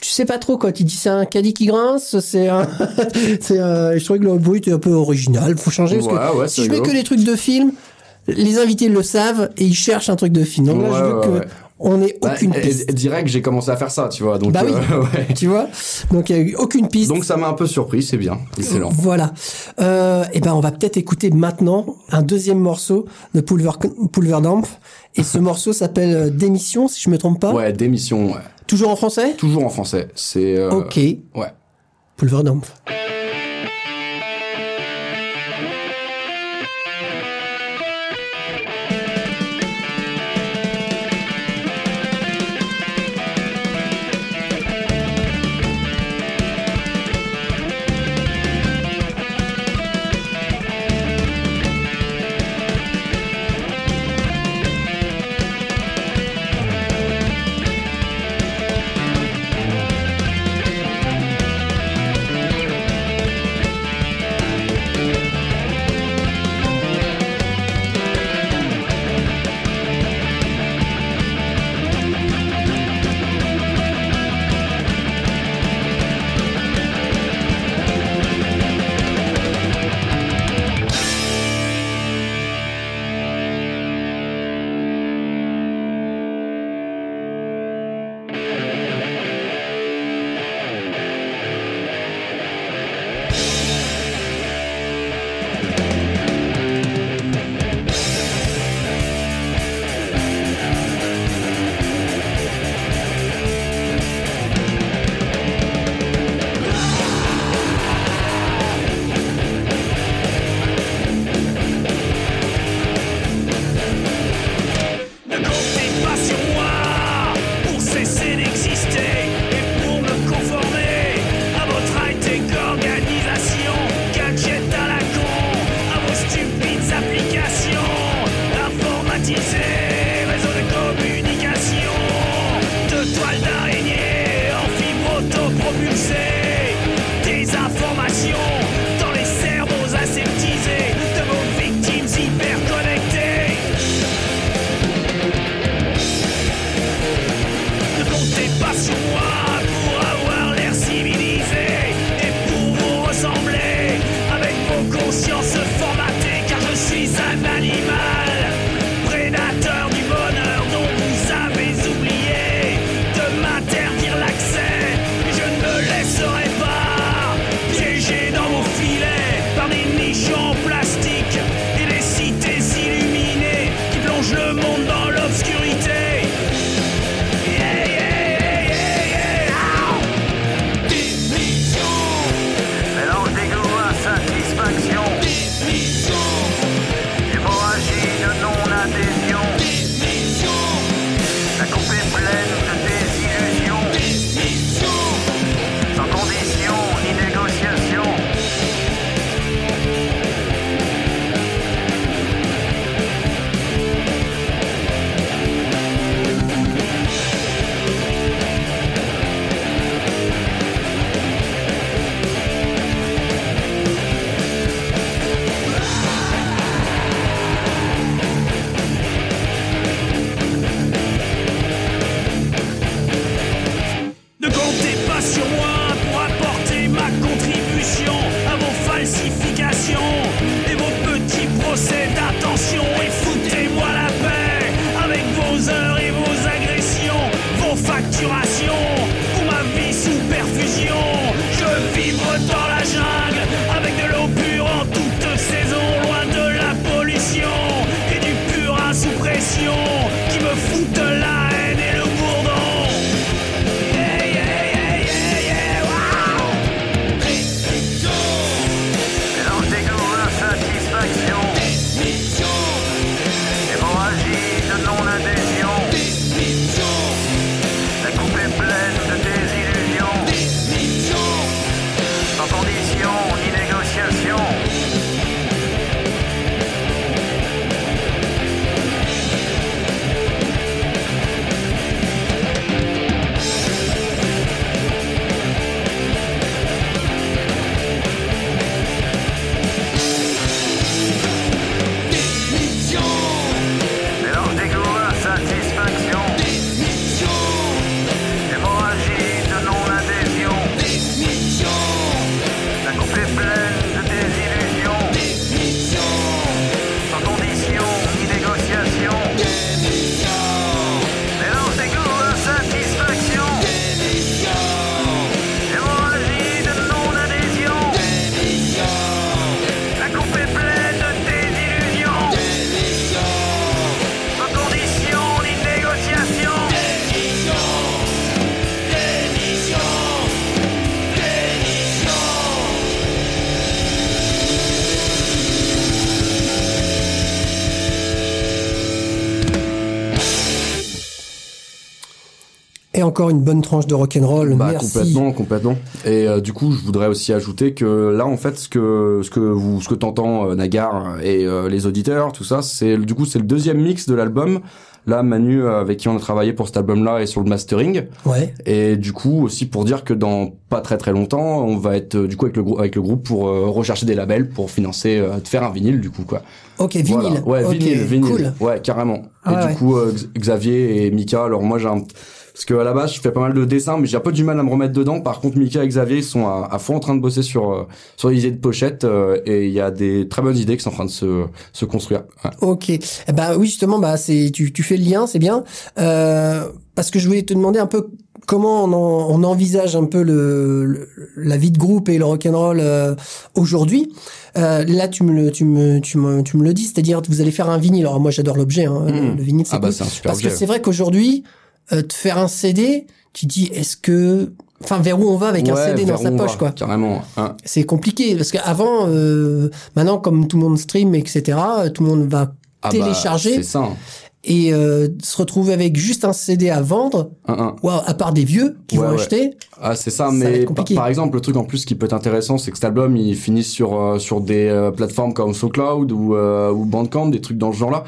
tu sais pas trop quoi. Tu dis c'est un caddie qui grince, c'est un. (laughs) c'est un... Je trouvais que le bruit était un peu original. Faut changer parce Ouais, que si c'est je mets que des trucs de film, les invités le savent et ils cherchent un truc de film. Donc là, Ouais, je veux ouais, que ouais. On ait Bah, aucune et- piste. direct, j'ai commencé à faire ça, tu vois. Donc, Bah oui. euh, (laughs) ouais. Tu vois Donc il y a eu aucune piste. Donc, ça m'a un peu surpris, c'est bien. Excellent. Voilà. Euh, et ben on va peut-être écouter maintenant un deuxième morceau de Pulver Pulverdamp. Et ce (laughs) morceau s'appelle euh, Démission, si je me trompe pas. Ouais, démission, ouais. Toujours en français? Toujours en français. C'est. euh, Ok. Ouais. Pulverdamp. Encore une bonne tranche de rock'n'roll. Bah, Merci. complètement, complètement. Et euh, du coup, je voudrais aussi ajouter que là, en fait, ce que ce que vous ce que t'entends euh, Nagar et euh, les auditeurs, tout ça, c'est du coup c'est le deuxième mix de l'album. Là, Manu euh, avec qui on a travaillé pour cet album-là est sur le mastering. Ouais. Et du coup aussi pour dire que dans pas très très longtemps, on va être euh, du coup avec le groupe avec le groupe pour euh, rechercher des labels pour financer euh, de faire un vinyle du coup quoi. Ok, vinyle. Voilà. Ouais, vinyle, vinyle. Cool. Ouais, carrément. Ah et ouais. du coup, Xavier et Mika, alors moi j'ai un... Parce que à la base, je fais pas mal de dessins, mais j'ai un peu du mal à me remettre dedans. Par contre, Mika et Xavier, ils sont à, à fond en train de bosser sur euh, sur les idées de pochette euh, et il y a des très bonnes idées qui sont en train de se se construire. Ouais. Ok. Eh ben oui, justement, bah c'est tu, tu fais le lien, c'est bien. Euh, parce que je voulais te demander un peu comment on, en- on envisage un peu le, le- la vie de groupe et le rock'n'roll euh, aujourd'hui. Euh, là, tu me le tu me tu me tu me le dis, c'est-à-dire que vous allez faire un vinyle. Alors moi, j'adore l'objet. Hein, Mhm. Le vinyle, c'est Ah bah cool. c'est un super Parce que c'est vrai qu'aujourd'hui, euh, te faire un CD, tu dis est-ce que Enfin, vers où on va avec un CD dans sa poche, va, quoi. Carrément. hein. C'est compliqué parce qu'avant, euh, maintenant, comme tout le monde stream, etc., euh, tout le monde va Ah bah, télécharger ça. hein. et euh, se retrouver avec juste un CD à vendre, Un, à part des vieux qui Ouais, vont ouais. acheter. Ah c'est ça, Ça mais par, par exemple le truc en plus qui peut être intéressant, c'est que cet album il finit sur euh, sur des euh, plateformes comme SoCloud ou euh, ou Bandcamp, des trucs dans ce genre-là.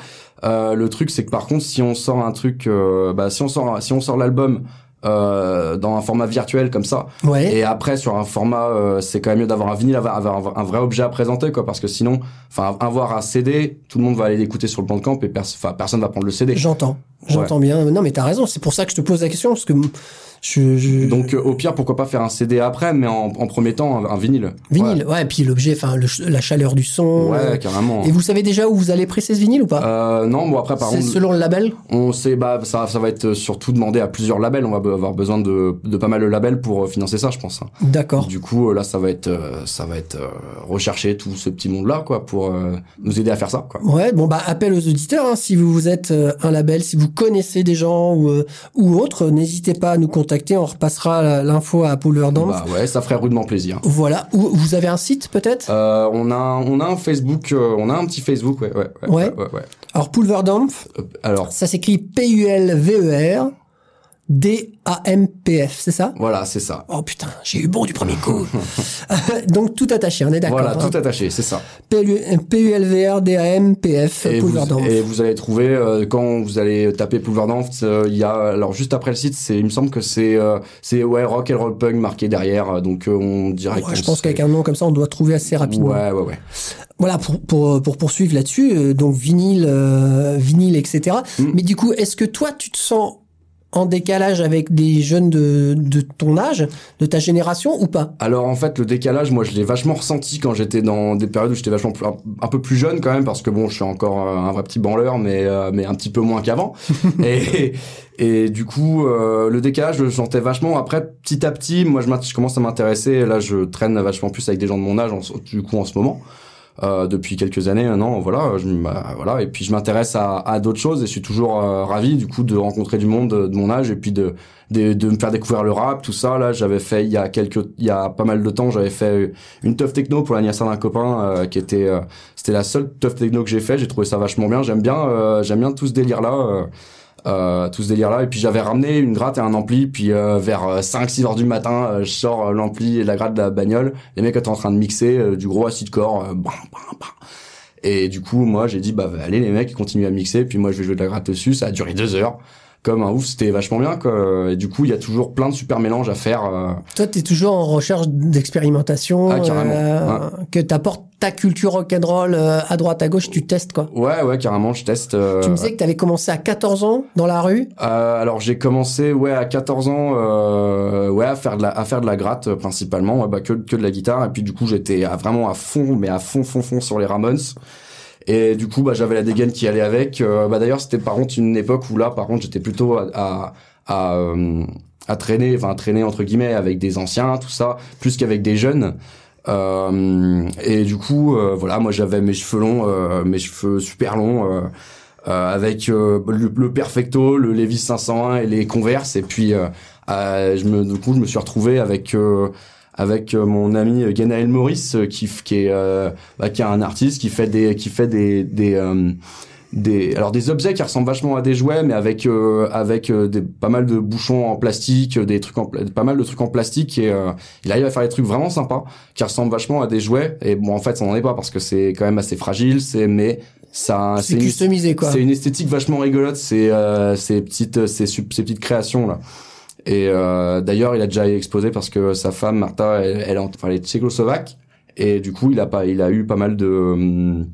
Euh, le truc c'est que par contre si on sort un truc, euh, bah si on sort si on sort l'album euh, dans un format virtuel comme ça, Ouais. et après sur un format, euh, c'est quand même mieux d'avoir un vinyle, avoir, avoir un vrai objet à présenter quoi, parce que sinon, enfin avoir un CD, tout le monde va aller l'écouter sur le Bandcamp et pers personne va prendre le CD. J'entends. J'entends bien. Non, mais t'as raison. C'est pour ça que je te pose la question parce que je, je... Donc euh, au pire pourquoi pas faire un CD après, mais en, en premier temps un, vinyle. vinyle. Ouais. et puis l'objet, enfin, la chaleur du son. Ouais, euh, carrément. Et vous savez déjà où vous allez presser ce vinyle ou pas? Euh, non, bon après par C'est contre, selon le label? on sait bah ça ça va être surtout demandé à plusieurs labels. On va avoir besoin de de pas mal de labels pour euh, financer ça, je pense. hein. D'accord. Du coup euh, là ça va être euh, ça va être euh, rechercher tout ce petit monde là quoi pour euh, nous aider à faire ça quoi. Ouais, bon bah appel aux auditeurs. hein, si vous êtes euh, un label, si vous connaissez des gens ou euh, ou autres, n'hésitez pas à nous contacter. On repassera l'info à Poulverdam. Bah ouais, ça ferait rudement plaisir. Voilà. Ou vous avez un site peut-être? Euh, on a un- on a un Facebook, euh, on a un petit Facebook, ouais ouais ouais. Ouais. ouais, ouais. Alors Pulverdampf, Euh, alors ça s'écrit P-U-L-V-E-R D-A-M-P-F, c'est ça? Voilà, c'est ça. Oh putain, j'ai eu bon du premier coup. (laughs) Donc tout attaché, on est d'accord. Voilà, hein. tout attaché, c'est ça. P-U-L-V-R D-A-M-P-F Et vous, Pulverdampf. et vous allez trouver euh, quand vous allez taper Pulverdampf, euh, il y a alors juste après le site, c'est il me semble que c'est euh, c'est ouais rock and roll punk marqué derrière, euh, donc euh, on dirait Ouais, je pense qu'avec un nom comme ça, on doit trouver assez rapidement. Ouais ouais ouais. Voilà pour pour pour poursuivre là-dessus, euh, donc vinyle, euh, vinyle, etc. Mm. Mais du coup, est-ce que toi, tu te sens en décalage avec des jeunes de de ton âge, de ta génération ou pas? Alors en fait le décalage, moi je l'ai vachement ressenti quand j'étais dans des périodes où j'étais vachement plus- un, un peu plus jeune quand même parce que bon je suis encore euh, un vrai petit branleur mais euh, mais un petit peu moins qu'avant. (laughs) Et et du coup euh, le décalage je le sentais vachement. Après petit à petit moi je, je commence à m'intéresser. Là je traîne vachement plus avec des gens de mon âge en, du coup en ce moment euh, depuis quelques années maintenant voilà je bah, voilà. Et puis je m'intéresse à, d'autres choses et je suis toujours euh, ravi du coup de rencontrer du monde de, de mon âge et puis de, de me faire découvrir le rap tout ça. Là j'avais fait il y a quelques il y a pas mal de temps j'avais fait une teuf techno pour l'anniversaire d'un copain euh, qui était euh, c'était la seule teuf techno que j'ai fait. J'ai trouvé ça vachement bien. J'aime bien euh, j'aime bien tout ce délire là euh, tout ce délire là et puis j'avais ramené une gratte et un ampli. Puis euh, vers 5 6 heures du matin euh, je sors euh, l'ampli et la gratte de la bagnole. Les mecs étaient en train de mixer euh, du gros acid core euh, et du coup moi j'ai dit bah allez les mecs continuent à mixer. Puis moi je vais jouer de la gratte dessus. Ça a duré deux heures comme un ouf c'était vachement bien quoi. Et du coup il y a toujours plein de super mélanges à faire euh, Toi, tu es toujours en recherche d'expérimentation, Ah, carrément, euh, que t'apportes ta culture rock'n'roll euh, à droite, à gauche, tu testes quoi. ouais ouais carrément je teste euh, Tu me disais que tu avais commencé à 14 ans dans la rue. Euh, alors j'ai commencé ouais à 14 ans euh, ouais à faire de la à faire de la gratte principalement ouais, bah, que que de la guitare. Et puis du coup j'étais vraiment à fond mais à fond fond fond sur les Ramones et du coup bah j'avais la dégaine qui allait avec Euh, bah d'ailleurs c'était par contre une époque où là par contre j'étais plutôt à à, à, euh, à traîner enfin traîner entre guillemets avec des anciens tout ça plus qu'avec des jeunes euh, et du coup euh, voilà moi j'avais mes cheveux longs euh, mes cheveux super longs euh, avec le, le Perfecto, le Levi's 501 et les Converse. Et puis, je me, du coup, je me suis retrouvé avec avec euh, mon ami Ganaël Maurice, euh, qui qui est euh, bah, qui est un artiste qui fait des qui fait des des euh, des alors des objets qui ressemblent vachement à des jouets mais avec euh, avec euh, des pas mal de bouchons en plastique des trucs en pas mal de trucs en plastique et euh, il arrive à faire des trucs vraiment sympas qui ressemblent vachement à des jouets et bon en fait ça n'en est pas parce que c'est quand même assez fragile c'est mais ça C'est une- customisé, quoi. c'est une esthétique vachement rigolote ces euh, ces petites ces, ces petites créations là et euh, d'ailleurs il a déjà exposé parce que sa femme Martha elle, elle, enfin, elle est tchécoslovaque. Et du coup il a pas il a eu pas mal de hum,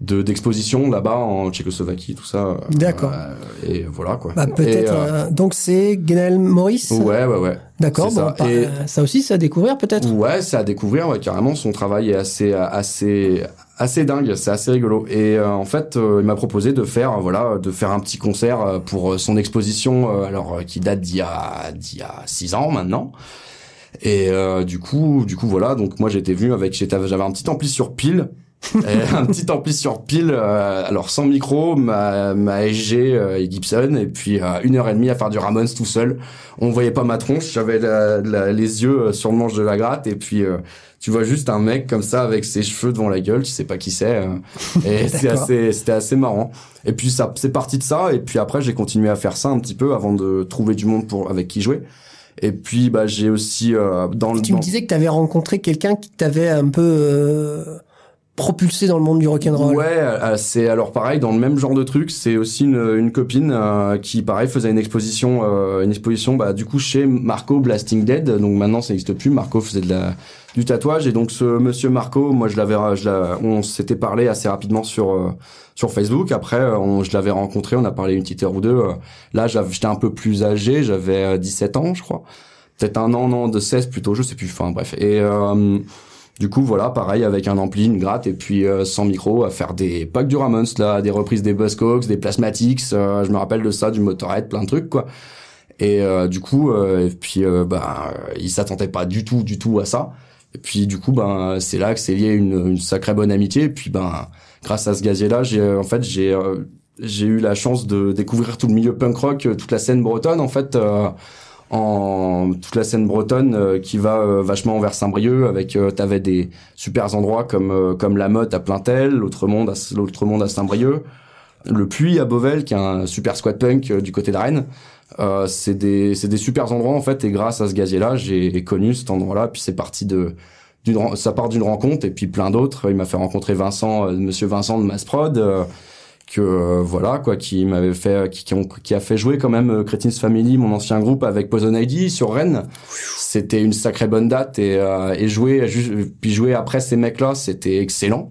de d'expositions là-bas en Tchécoslovaquie tout ça D'accord. Euh, et voilà quoi Bah, peut-être. euh, euh, donc c'est Guenel Maurice. ouais ouais ouais D'accord. Bon, ça. bah, Et- euh, ça aussi, c'est à découvrir peut-être? Ouais, c'est à découvrir. Ouais, carrément, son travail est assez, assez, assez dingue. C'est assez rigolo. Et euh, en fait, euh, il m'a proposé de faire, euh, voilà, de faire un petit concert euh, pour euh, son exposition, euh, alors euh, qui date d'il y a, d'il y a six ans maintenant. Et euh, du coup, du coup, voilà. Donc moi, j'étais venu avec, j'étais, j'avais un petit ampli sur pile. Et (laughs) un petit ampli sur pile, euh, alors sans micro, ma, ma SG euh, et Gibson, et puis euh, une heure et demie à faire du Ramones tout seul. On voyait pas ma tronche, j'avais la- la- les yeux euh, sur le manche de la gratte, et puis euh, tu vois juste un mec comme ça avec ses cheveux devant la gueule, tu sais pas qui c'est, euh, et (laughs) c'est D'accord. assez, c'était assez marrant. Et puis ça, c'est parti de ça, et puis après j'ai continué à faire ça un petit peu avant de trouver du monde pour avec qui jouer. Et puis bah j'ai aussi euh, dans le Tu me disais que tu avais rencontré quelqu'un qui t'avait un peu euh, propulsé dans le monde du rock'n'roll. Ouais, euh, c'est alors pareil dans le même genre de truc. C'est aussi une, une copine euh, qui pareil faisait une exposition, euh, une exposition bah du coup chez Marco Blasting Dead. Donc maintenant ça n'existe plus. Marco faisait de la du tatouage et donc ce monsieur Marco, moi je l'avais, on s'était parlé assez rapidement sur euh, sur Facebook. Après euh, on, je l'avais rencontré, on a parlé une petite heure ou deux. Euh, Là j'étais un peu plus âgé, j'avais euh, 17 ans je crois, peut-être un an non de 16 plutôt, je sais plus. Enfin bref et euh, du coup, voilà, pareil, avec un ampli, une gratte, et puis euh, sans micro, à faire des packs du Ramones, là, des reprises des Buzzcocks, des Plasmatics, euh, je me rappelle de ça, du Motorhead, plein de trucs, quoi. Et euh, du coup, euh, et puis, euh, bah, il s'attendait pas du tout, du tout à ça. Et puis, du coup, ben, c'est là que c'est lié une, une sacrée bonne amitié. Et puis, ben, grâce à ce gazier-là, j'ai, euh, en fait, j'ai, euh, j'ai eu la chance de découvrir tout le milieu punk rock, euh, toute la scène bretonne, en fait. En toute la scène bretonne euh, qui va euh, vachement vers Saint-Brieuc avec euh, t'avais des super endroits comme euh, comme la Motte à Plaintel, l'autre monde à monde à Saint-Brieuc, le Puy à Beauvel qui est un super squat punk euh, du côté de Rennes. Euh, c'est des c'est des super endroits en fait et grâce à ce gazier là j'ai connu cet endroit là puis c'est parti de d'une ça part d'une rencontre et puis plein d'autres il m'a fait rencontrer Vincent monsieur Vincent de Masprod que euh, voilà quoi qui m'avait fait qui, qui, ont- qui a fait jouer quand même euh, Cretins Family mon ancien groupe avec Poison ID sur Rennes. C'était une sacrée bonne date et euh, et jouer puis jouer après ces mecs là c'était excellent.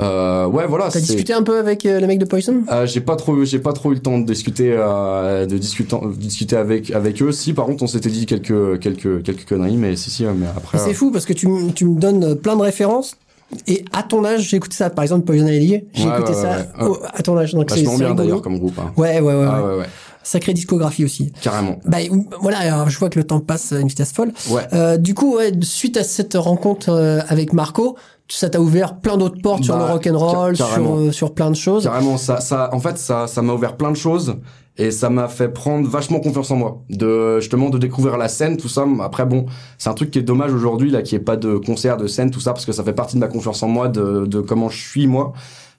Euh, ouais voilà T'as discuté un peu avec euh, les mecs de Poison? Euh, j'ai pas trop j'ai pas trop eu le temps de discuter euh, de discuter de discuter avec avec eux. Si par contre on s'était dit quelques quelques quelques conneries mais si si mais après C'est fou parce que tu, tu me donnes plein de références. Et à ton âge, j'ai écouté ça. Par exemple, Poison Ivy, j'ai Ouais, écouté ouais, ça ouais, ouais. au- à ton âge. Donc c'est bien d'ailleurs comme groupe hein. Ouais, ouais, ouais. ah ouais. ouais ouais Sacrée discographie aussi. carrément Bah voilà, alors, je vois que le temps passe à une vitesse folle. ouais Euh, du coup, ouais, suite à cette rencontre euh, avec Marco, ça t'a ouvert plein d'autres portes sur Bah, le rock and roll, sur euh, sur plein de choses. Carrément, ça, ça, en fait, ça, ça m'a ouvert plein de choses et ça m'a fait prendre vachement confiance en moi. De justement de découvrir la scène, tout ça. Après, bon, c'est un truc qui est dommage aujourd'hui là, n'y ait pas de concert, de scène, tout ça, parce que ça fait partie de ma confiance en moi, de, de comment je suis moi.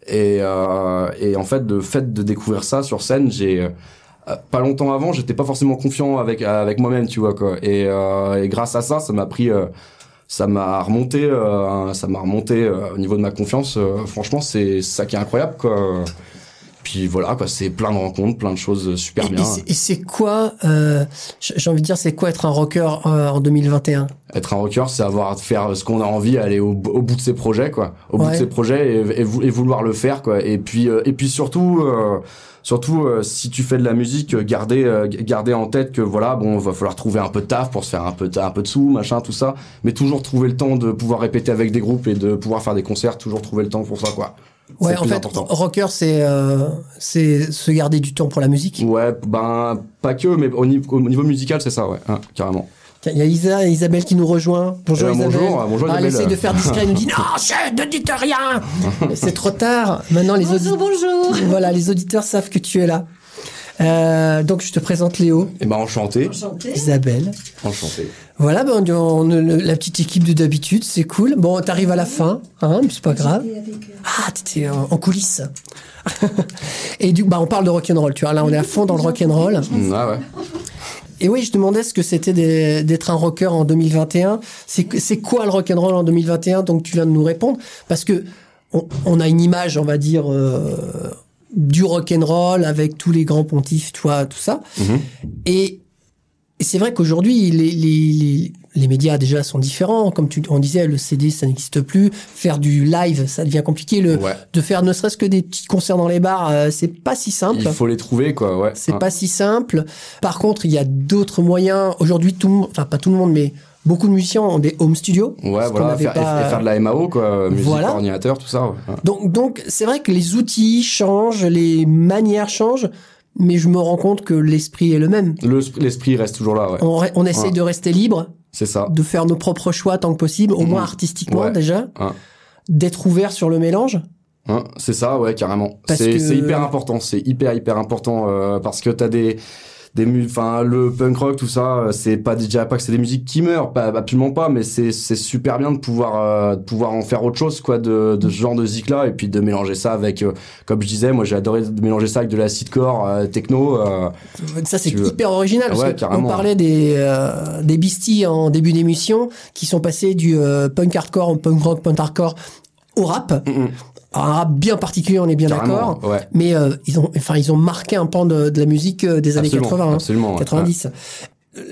Et, euh, et en fait, le fait de découvrir ça sur scène, j'ai euh, pas longtemps avant, j'étais pas forcément confiant avec avec moi-même, tu vois quoi. Et, euh, et grâce à ça, ça m'a pris. euh, ça m'a remonté, euh, ça m'a remonté euh, au niveau de ma confiance. franchement, c'est ça qui est incroyable, quoi. Puis voilà, quoi, c'est plein de rencontres, plein de choses super Et- bien. Et, c'est- quoi, euh, j'ai envie de dire, c'est quoi être un rocker euh, en 2021 Être un rocker, c'est avoir faire ce qu'on a envie, aller au, au bout de ses projets, quoi. Au bout de ses projets et, et vou- et vouloir le faire, quoi. Et puis euh, et puis surtout. euh, Surtout euh, si tu fais de la musique, euh, garder euh, garder en tête que voilà bon va falloir trouver un peu de taf pour se faire un peu de, un peu de sous machin tout ça, mais toujours trouver le temps de pouvoir répéter avec des groupes et de pouvoir faire des concerts, toujours trouver le temps pour ça quoi. Ouais, en fait, important. rocker, c'est euh, c'est se garder du temps pour la musique. Ouais, ben pas que, mais au niveau, au niveau musical, c'est ça, ouais, hein, carrément. Il y a Isa, Isabelle qui nous rejoint. Bonjour Euh, Isabelle. bonjour, bonjour, Ah, elle Isabelle. essaie de faire discret, elle nous dit (laughs) non, chut, ne dites rien. c'est trop tard. Maintenant les Bonjour, auditeurs, bonjour. voilà, les auditeurs savent que tu es là. Euh, donc je te présente Léo, Et ben enchanté, Isabelle. enchanté. Voilà, ben, on, on- la petite équipe de d'habitude, c'est cool. Bon, t'arrives à la fin, hein, mais c'est pas grave. Ah, t'étais en, en coulisses. (laughs) Et du bah, on parle de rock'n'roll, tu vois. Là, on est à fond dans le rock'n'roll. Ah ouais. Et oui, je demandais ce que c'était des- d'être un rocker en 2021. C'est que- c'est quoi le rock'n'roll en 2021 Donc tu viens de nous répondre parce que on, on a une image, on va dire, euh, du rock'n'roll avec tous les grands pontifs, tu vois, tout ça. Mhm. Et, et c'est vrai qu'aujourd'hui, les, les, les, les médias déjà sont différents. Comme tu, on disait, le CD, ça n'existe plus. Faire du live, ça devient compliqué. Le, Ouais. De faire ne serait-ce que des petits concerts dans les bars, euh, c'est pas si simple. Il faut les trouver quoi, ouais. C'est Ah. pas si simple. Par contre, il y a d'autres moyens. Aujourd'hui, tout le monde, enfin pas tout le monde, mais beaucoup de musiciens ont des home studios. Ouais, voilà, faire, pas- et faire de la MAO quoi, musique Voilà. ordinateur, tout ça. ouais. Donc, donc c'est vrai que les outils changent, les manières changent, mais je me rends compte que l'esprit est le même. Le- L'esprit reste toujours là, ouais. On, on essaie Ouais. de rester libre, C'est ça. de faire nos propres choix tant que possible, au moins Mhm. artistiquement Ouais. déjà, d'être ouvert sur le mélange. Hein, c'est ça, ouais, carrément. Parce C'est que- c'est hyper important, c'est hyper hyper important euh, parce que t'as des des enfin le punk rock tout ça, euh, c'est pas déjà pas que c'est des musiques qui meurent, pas absolument pas, mais c'est c'est super bien de pouvoir euh, de pouvoir en faire autre chose quoi de de ce genre de zik là et puis de mélanger ça avec euh, comme je disais, moi j'ai adoré de mélanger ça avec de l'acidcore euh, techno Ça, c'est hyper original. parce Ouais, que on parlait des, des Beasties en début d'émission qui sont passés du punk hardcore au punk rock, punk hardcore au rap. mm, mm, Rap bien particulier, on est bien d'accord. ouais. Mais euh, ils ont, enfin, ils ont marqué un pan de, de la musique euh, des années Absolument, 80, hein, absolument. ouais. 90.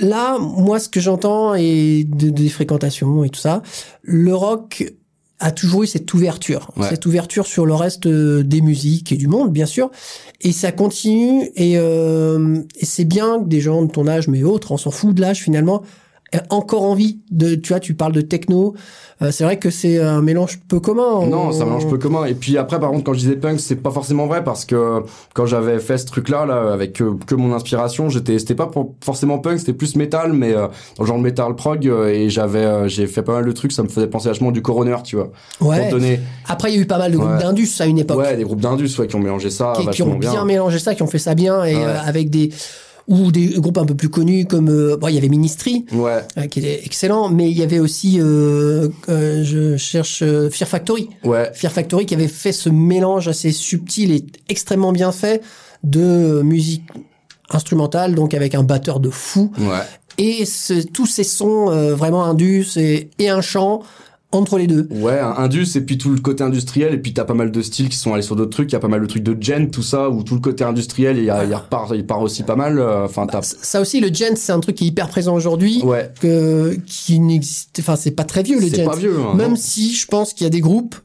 Là, moi, ce que j'entends et de- des fréquentations et tout ça, le rock a toujours eu cette ouverture, Ouais. cette ouverture sur le reste euh, des musiques et du monde, bien sûr. Et ça continue. Et, euh, et c'est bien que des gens de ton âge, mais autres, on s'en fout de l'âge finalement, encore envie de. Tu vois, tu parles de techno. Euh, c'est vrai que c'est un mélange peu commun. Non, On- c'est un mélange peu commun. Et puis après, par contre, quand je disais punk, c'est pas forcément vrai parce que quand j'avais fait ce truc-là, là, avec que, que mon inspiration, j'étais, c'était pas forcément punk, c'était plus métal, mais euh, dans le genre de métal prog. euh, et j'avais, euh, j'ai fait pas mal de trucs, ça me faisait penser vachement du coroner, tu vois. Ouais. Donner, Après, il y a eu pas mal de groupes Ouais. d'indus à une époque. ouais, des groupes d'indus, ouais, qui ont mélangé ça qui, qui ont bien, bien. mélangé ça, qui ont fait ça bien, et Ouais. euh, avec des ou des groupes un peu plus connus comme euh, bon, il y avait Ministry Ouais, euh, qui était excellent, mais il y avait aussi euh, euh, je cherche Fear Factory, ouais, Fear Factory qui avait fait ce mélange assez subtil et extrêmement bien fait de musique instrumentale, donc avec un batteur de fou. Ouais. et ce- tous ces sons vraiment indus et, et un chant entre les deux. Ouais, indus et puis tout le côté industriel et puis t'as pas mal de styles qui sont allés sur d'autres trucs, il y a pas mal de trucs de gen, tout ça où tout le côté industriel il y a, il repart, il part aussi pas mal. euh, Enfin t'as, Ça aussi, le gent, c'est un truc qui est hyper présent aujourd'hui. ouais, que qui n'existe enfin c'est pas très vieux le c'est gent pas vieux. hein, même si je pense qu'il y a des groupes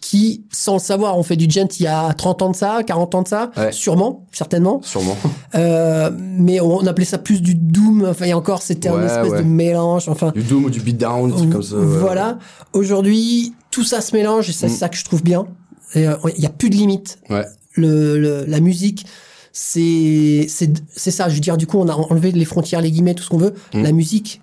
qui sans le savoir ont fait du gent il y a 30 ans de ça 40 ans de ça Ouais. sûrement certainement Sûrement. euh, mais on appelait ça plus du doom enfin et encore c'était un Ouais, espèce ouais. de mélange enfin Du doom ou du beatdown, des trucs comme ça. voilà aujourd'hui tout ça se mélange et c'est Mm. ça que je trouve bien euh, il y a plus de limites Ouais. le, le- la musique c'est c'est c'est ça je veux dire du coup on a enlevé les frontières les guillemets tout ce qu'on veut Mm. la musique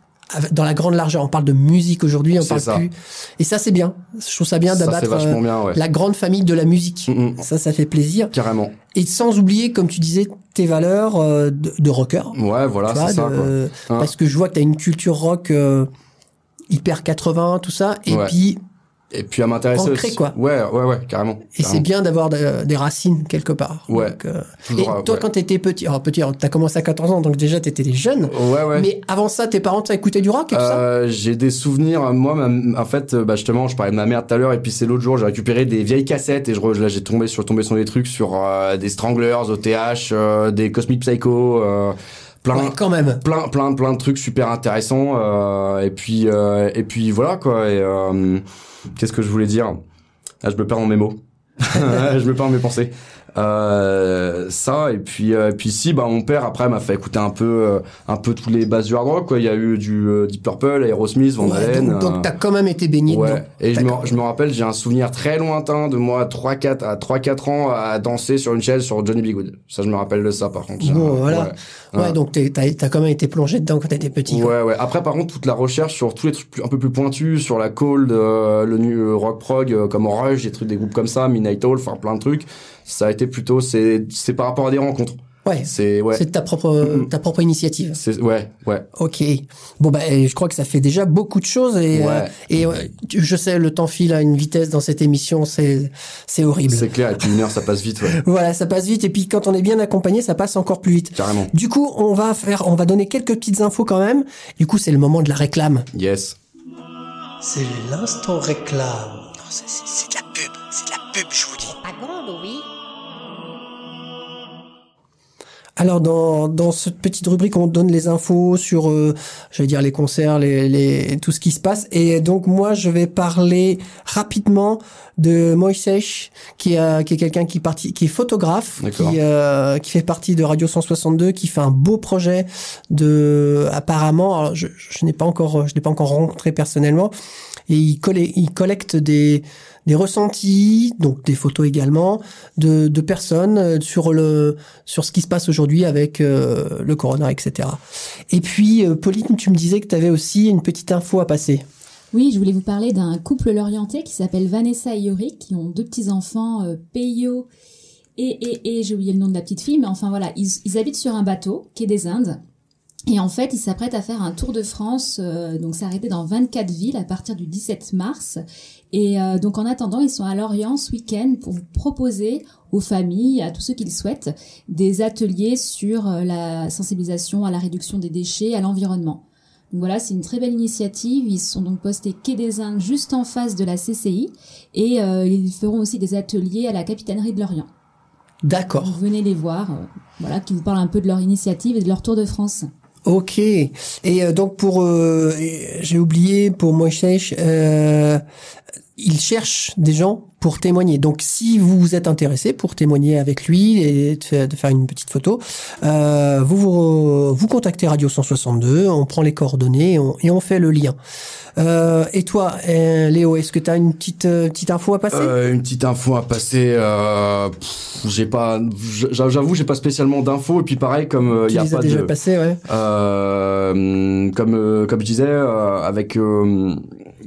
dans la grande largeur on parle de musique aujourd'hui on parle ça. plus et ça c'est bien je trouve ça bien d'abattre euh, ouais. la grande famille de la musique Mm, mm. ça ça fait plaisir Carrément. et sans oublier comme tu disais tes valeurs euh, de, de rocker Ouais, voilà, c'est ça, quoi. Hein. parce que je vois que tu as une culture rock euh, hyper 80 tout ça et Ouais. puis Et puis à m'intéresser Ancré, aussi. quoi. Ouais, ouais, ouais, carrément. et c'est bien d'avoir de- des racines quelque part Ouais. Donc, euh, Toujours, et euh, toi ouais. quand t'étais petit alors petit alors, t'as commencé à 14 ans donc déjà t'étais jeune Ouais, ouais. mais avant ça tes parents t'as écouté du rock et tout ça? Euh, j'ai des souvenirs. Moi, ma- en fait, euh, bah, justement, je parlais de ma mère tout à l'heure, et puis c'est l'autre jour, j'ai récupéré des vieilles cassettes, et je, là, j'ai tombé sur, tombé sur des trucs sur euh, des Stranglers, OTH, euh, des Cosmic Psycho, euh, plein, Ouais, quand même plein, plein, plein de trucs super intéressants. euh, et puis, euh, et puis voilà quoi. Et euh, qu'est-ce que je voulais dire? Ah, Je me perds dans mes mots. (laughs) (laughs) je me perds dans mes pensées. Euh, ça et puis euh, et puis si bah mon père après m'a fait écouter un peu euh, un peu tous les bases du hard rock quoi il y a eu du euh, Deep Purple Aerosmith Van Ouais, Halen donc, euh, donc t'as quand même été baigné Ouais, dedans. et je me, je me rappelle, j'ai un souvenir très lointain de moi 3 4 à 3 4 ans à danser sur une chaise sur Johnny B. Good. Ça je me rappelle de ça par contre. Bon, voilà. Ouais. Ouais, donc t'as as quand même été plongé dedans quand t'étais petit. Ouais, ouais. Après, par contre, toute la recherche sur tous les trucs plus- un peu plus pointus, sur la cold, euh, le nu euh, rock prog, euh, comme Rush, des trucs, des groupes comme ça, Midnight Oil, enfin plein de trucs. Ça a été plutôt, c'est, c'est par rapport à des rencontres. Ouais. C'est ouais. C'est ta propre, Mhm. ta propre initiative. C'est ouais, ouais. Ok. Bon bah, je crois que ça fait déjà beaucoup de choses et Ouais. euh, et euh, je sais le temps file à une vitesse dans cette émission, c'est c'est horrible. C'est clair. Et puis une heure, ça passe vite, ouais. (laughs) Voilà, ça passe vite et puis quand on est bien accompagné, ça passe encore plus vite. Carrément. Du coup, on va faire, on va donner quelques petites infos quand même. Du coup, c'est le moment de la réclame. Yes. C'est l'instant réclame. C'est de la pub, c'est de la pub, je vous dis. Pas grande, oui. Alors dans, dans cette petite rubrique, on donne les infos sur, euh, j'allais dire les concerts, les, les, tout ce qui se passe. Et donc moi, je vais parler rapidement de Moïsech, qui, qui est quelqu'un qui, parti, qui est photographe, qui, euh, qui fait partie de Radio 162, qui fait un beau projet de, apparemment, alors je, je n'ai pas encore, je n'ai pas encore rencontré personnellement, et il, il collecte des, des ressentis, donc des photos également, de, de personnes euh, sur le sur ce qui se passe aujourd'hui avec euh, le corona, etc. Et puis, euh, Pauline, tu me disais que tu avais aussi une petite info à passer. Oui, je voulais vous parler d'un couple lorientais qui s'appelle Vanessa et Yorick, qui ont deux petits-enfants, euh, Peyo et, et, et j'ai oublié le nom de la petite fille, mais enfin voilà, ils, ils habitent sur un bateau, quai des Indes. Et en fait, ils s'apprêtent à faire un tour de France, euh, donc s'arrêter dans 24 villes à partir du 17 mars. Et euh, donc en attendant, ils sont à Lorient ce week-end pour vous proposer aux familles, à tous ceux qui le souhaitent, des ateliers sur euh, la sensibilisation à la réduction des déchets, à l'environnement. Donc voilà, c'est une très belle initiative. Ils sont donc postés quai des Indes juste en face de la CCI et euh, ils feront aussi des ateliers à la capitainerie de Lorient. D'accord. Venez les voir, euh, voilà, qui vous parlent un peu de leur initiative et de leur tour de France. Ok. Et euh, donc pour, euh, j'ai oublié pour Moïsech, euh, il cherche des gens pour témoigner. Donc si vous vous êtes intéressé pour témoigner avec lui et de faire, une petite photo, euh, vous, vous vous contactez Radio 162, on prend les coordonnées et on, et on fait le lien. Euh, et toi, euh, Léo, est-ce que tu as une petite euh, petite info à passer? Euh, une petite info à passer. Euh, j'ai pas. j'a- J'avoue, j'ai pas spécialement d'infos. Et puis pareil, comme il y a pas déjà de. passés, ouais. Euh, comme comme je disais, avec euh,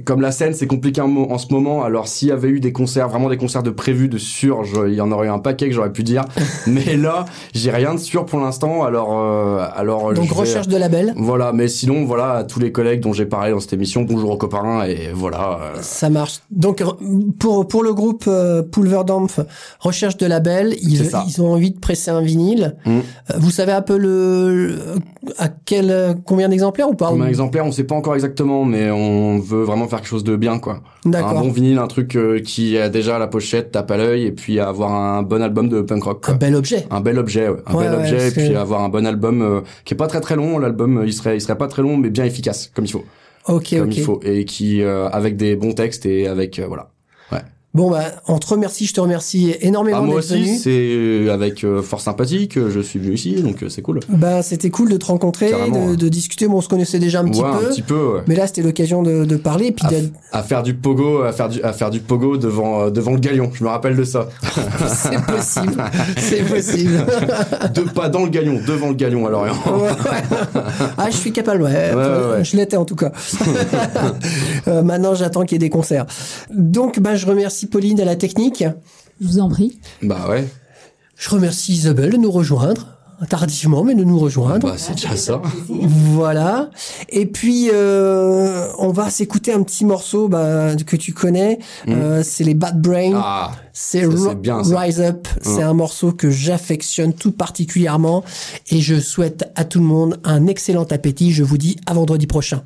comme la scène c'est compliqué en, ce moment. Alors s'il y avait eu des concerts, vraiment des concerts de prévus de sûr, il y en aurait eu un paquet que j'aurais pu dire. (laughs) Mais là, j'ai rien de sûr pour l'instant. Alors euh, alors Donc vais- recherche de label. Voilà, mais sinon voilà à tous les collègues dont j'ai parlé dans cette émission, bonjour aux copains et voilà. euh, Ça marche. Donc pour pour le groupe euh, Pulverdampf, recherche de label, ils, ont envie de presser un vinyle. Mm. Euh, Vous savez un peu le, le- à quel combien d'exemplaires ou pas Ou- exemplaire, on sait pas encore exactement, mais on veut vraiment faire quelque chose de bien, quoi. Un bon vinyle, un truc euh, qui a déjà la pochette, tape à l'œil, et puis avoir un bon album de punk rock. Un bel objet. Un bel objet, ouais. un Ouais, bel ouais, objet, et puis avoir un bon album euh, qui est pas très très long. L'album, euh, il serait, il serait pas très long, mais bien efficace, comme il faut, Ok, comme ok. il faut, et qui euh, avec des bons textes et avec euh, voilà. Bon bah on te remercie, je te remercie énormément Ah, moi aussi, c'est euh, avec euh, force sympathique, que je suis venu ici, donc euh, c'est cool. Bah c'était cool de te rencontrer, de, discuter. Bon, on se connaissait déjà un petit ouais, peu. un petit peu. Ouais. Mais là, c'était l'occasion de, de parler et puis à, à faire du pogo, à faire du, à faire du pogo devant, euh, devant le galion. Je me rappelle de ça. (laughs) c'est possible, c'est possible. (laughs) Deux pas dans le galion, devant le galion à Lorient. Ouais. Ah, je suis capable, ouais. Je l'étais en tout cas. (laughs) Euh, maintenant, j'attends qu'il y ait des concerts. Donc, bah, je remercie Pauline à la technique. Je vous en prie. Bah ouais, Je remercie Isabelle de nous rejoindre. Tardivement, mais de nous rejoindre. bah c'est déjà ça. Voilà. Et puis, euh, on va s'écouter un petit morceau bah, que tu connais. Euh, c'est les Bad Brain. Ah, C'est. Rise Up. C'est Hum. un morceau que j'affectionne tout particulièrement. Et je souhaite à tout le monde un excellent appétit. Je vous dis à vendredi prochain.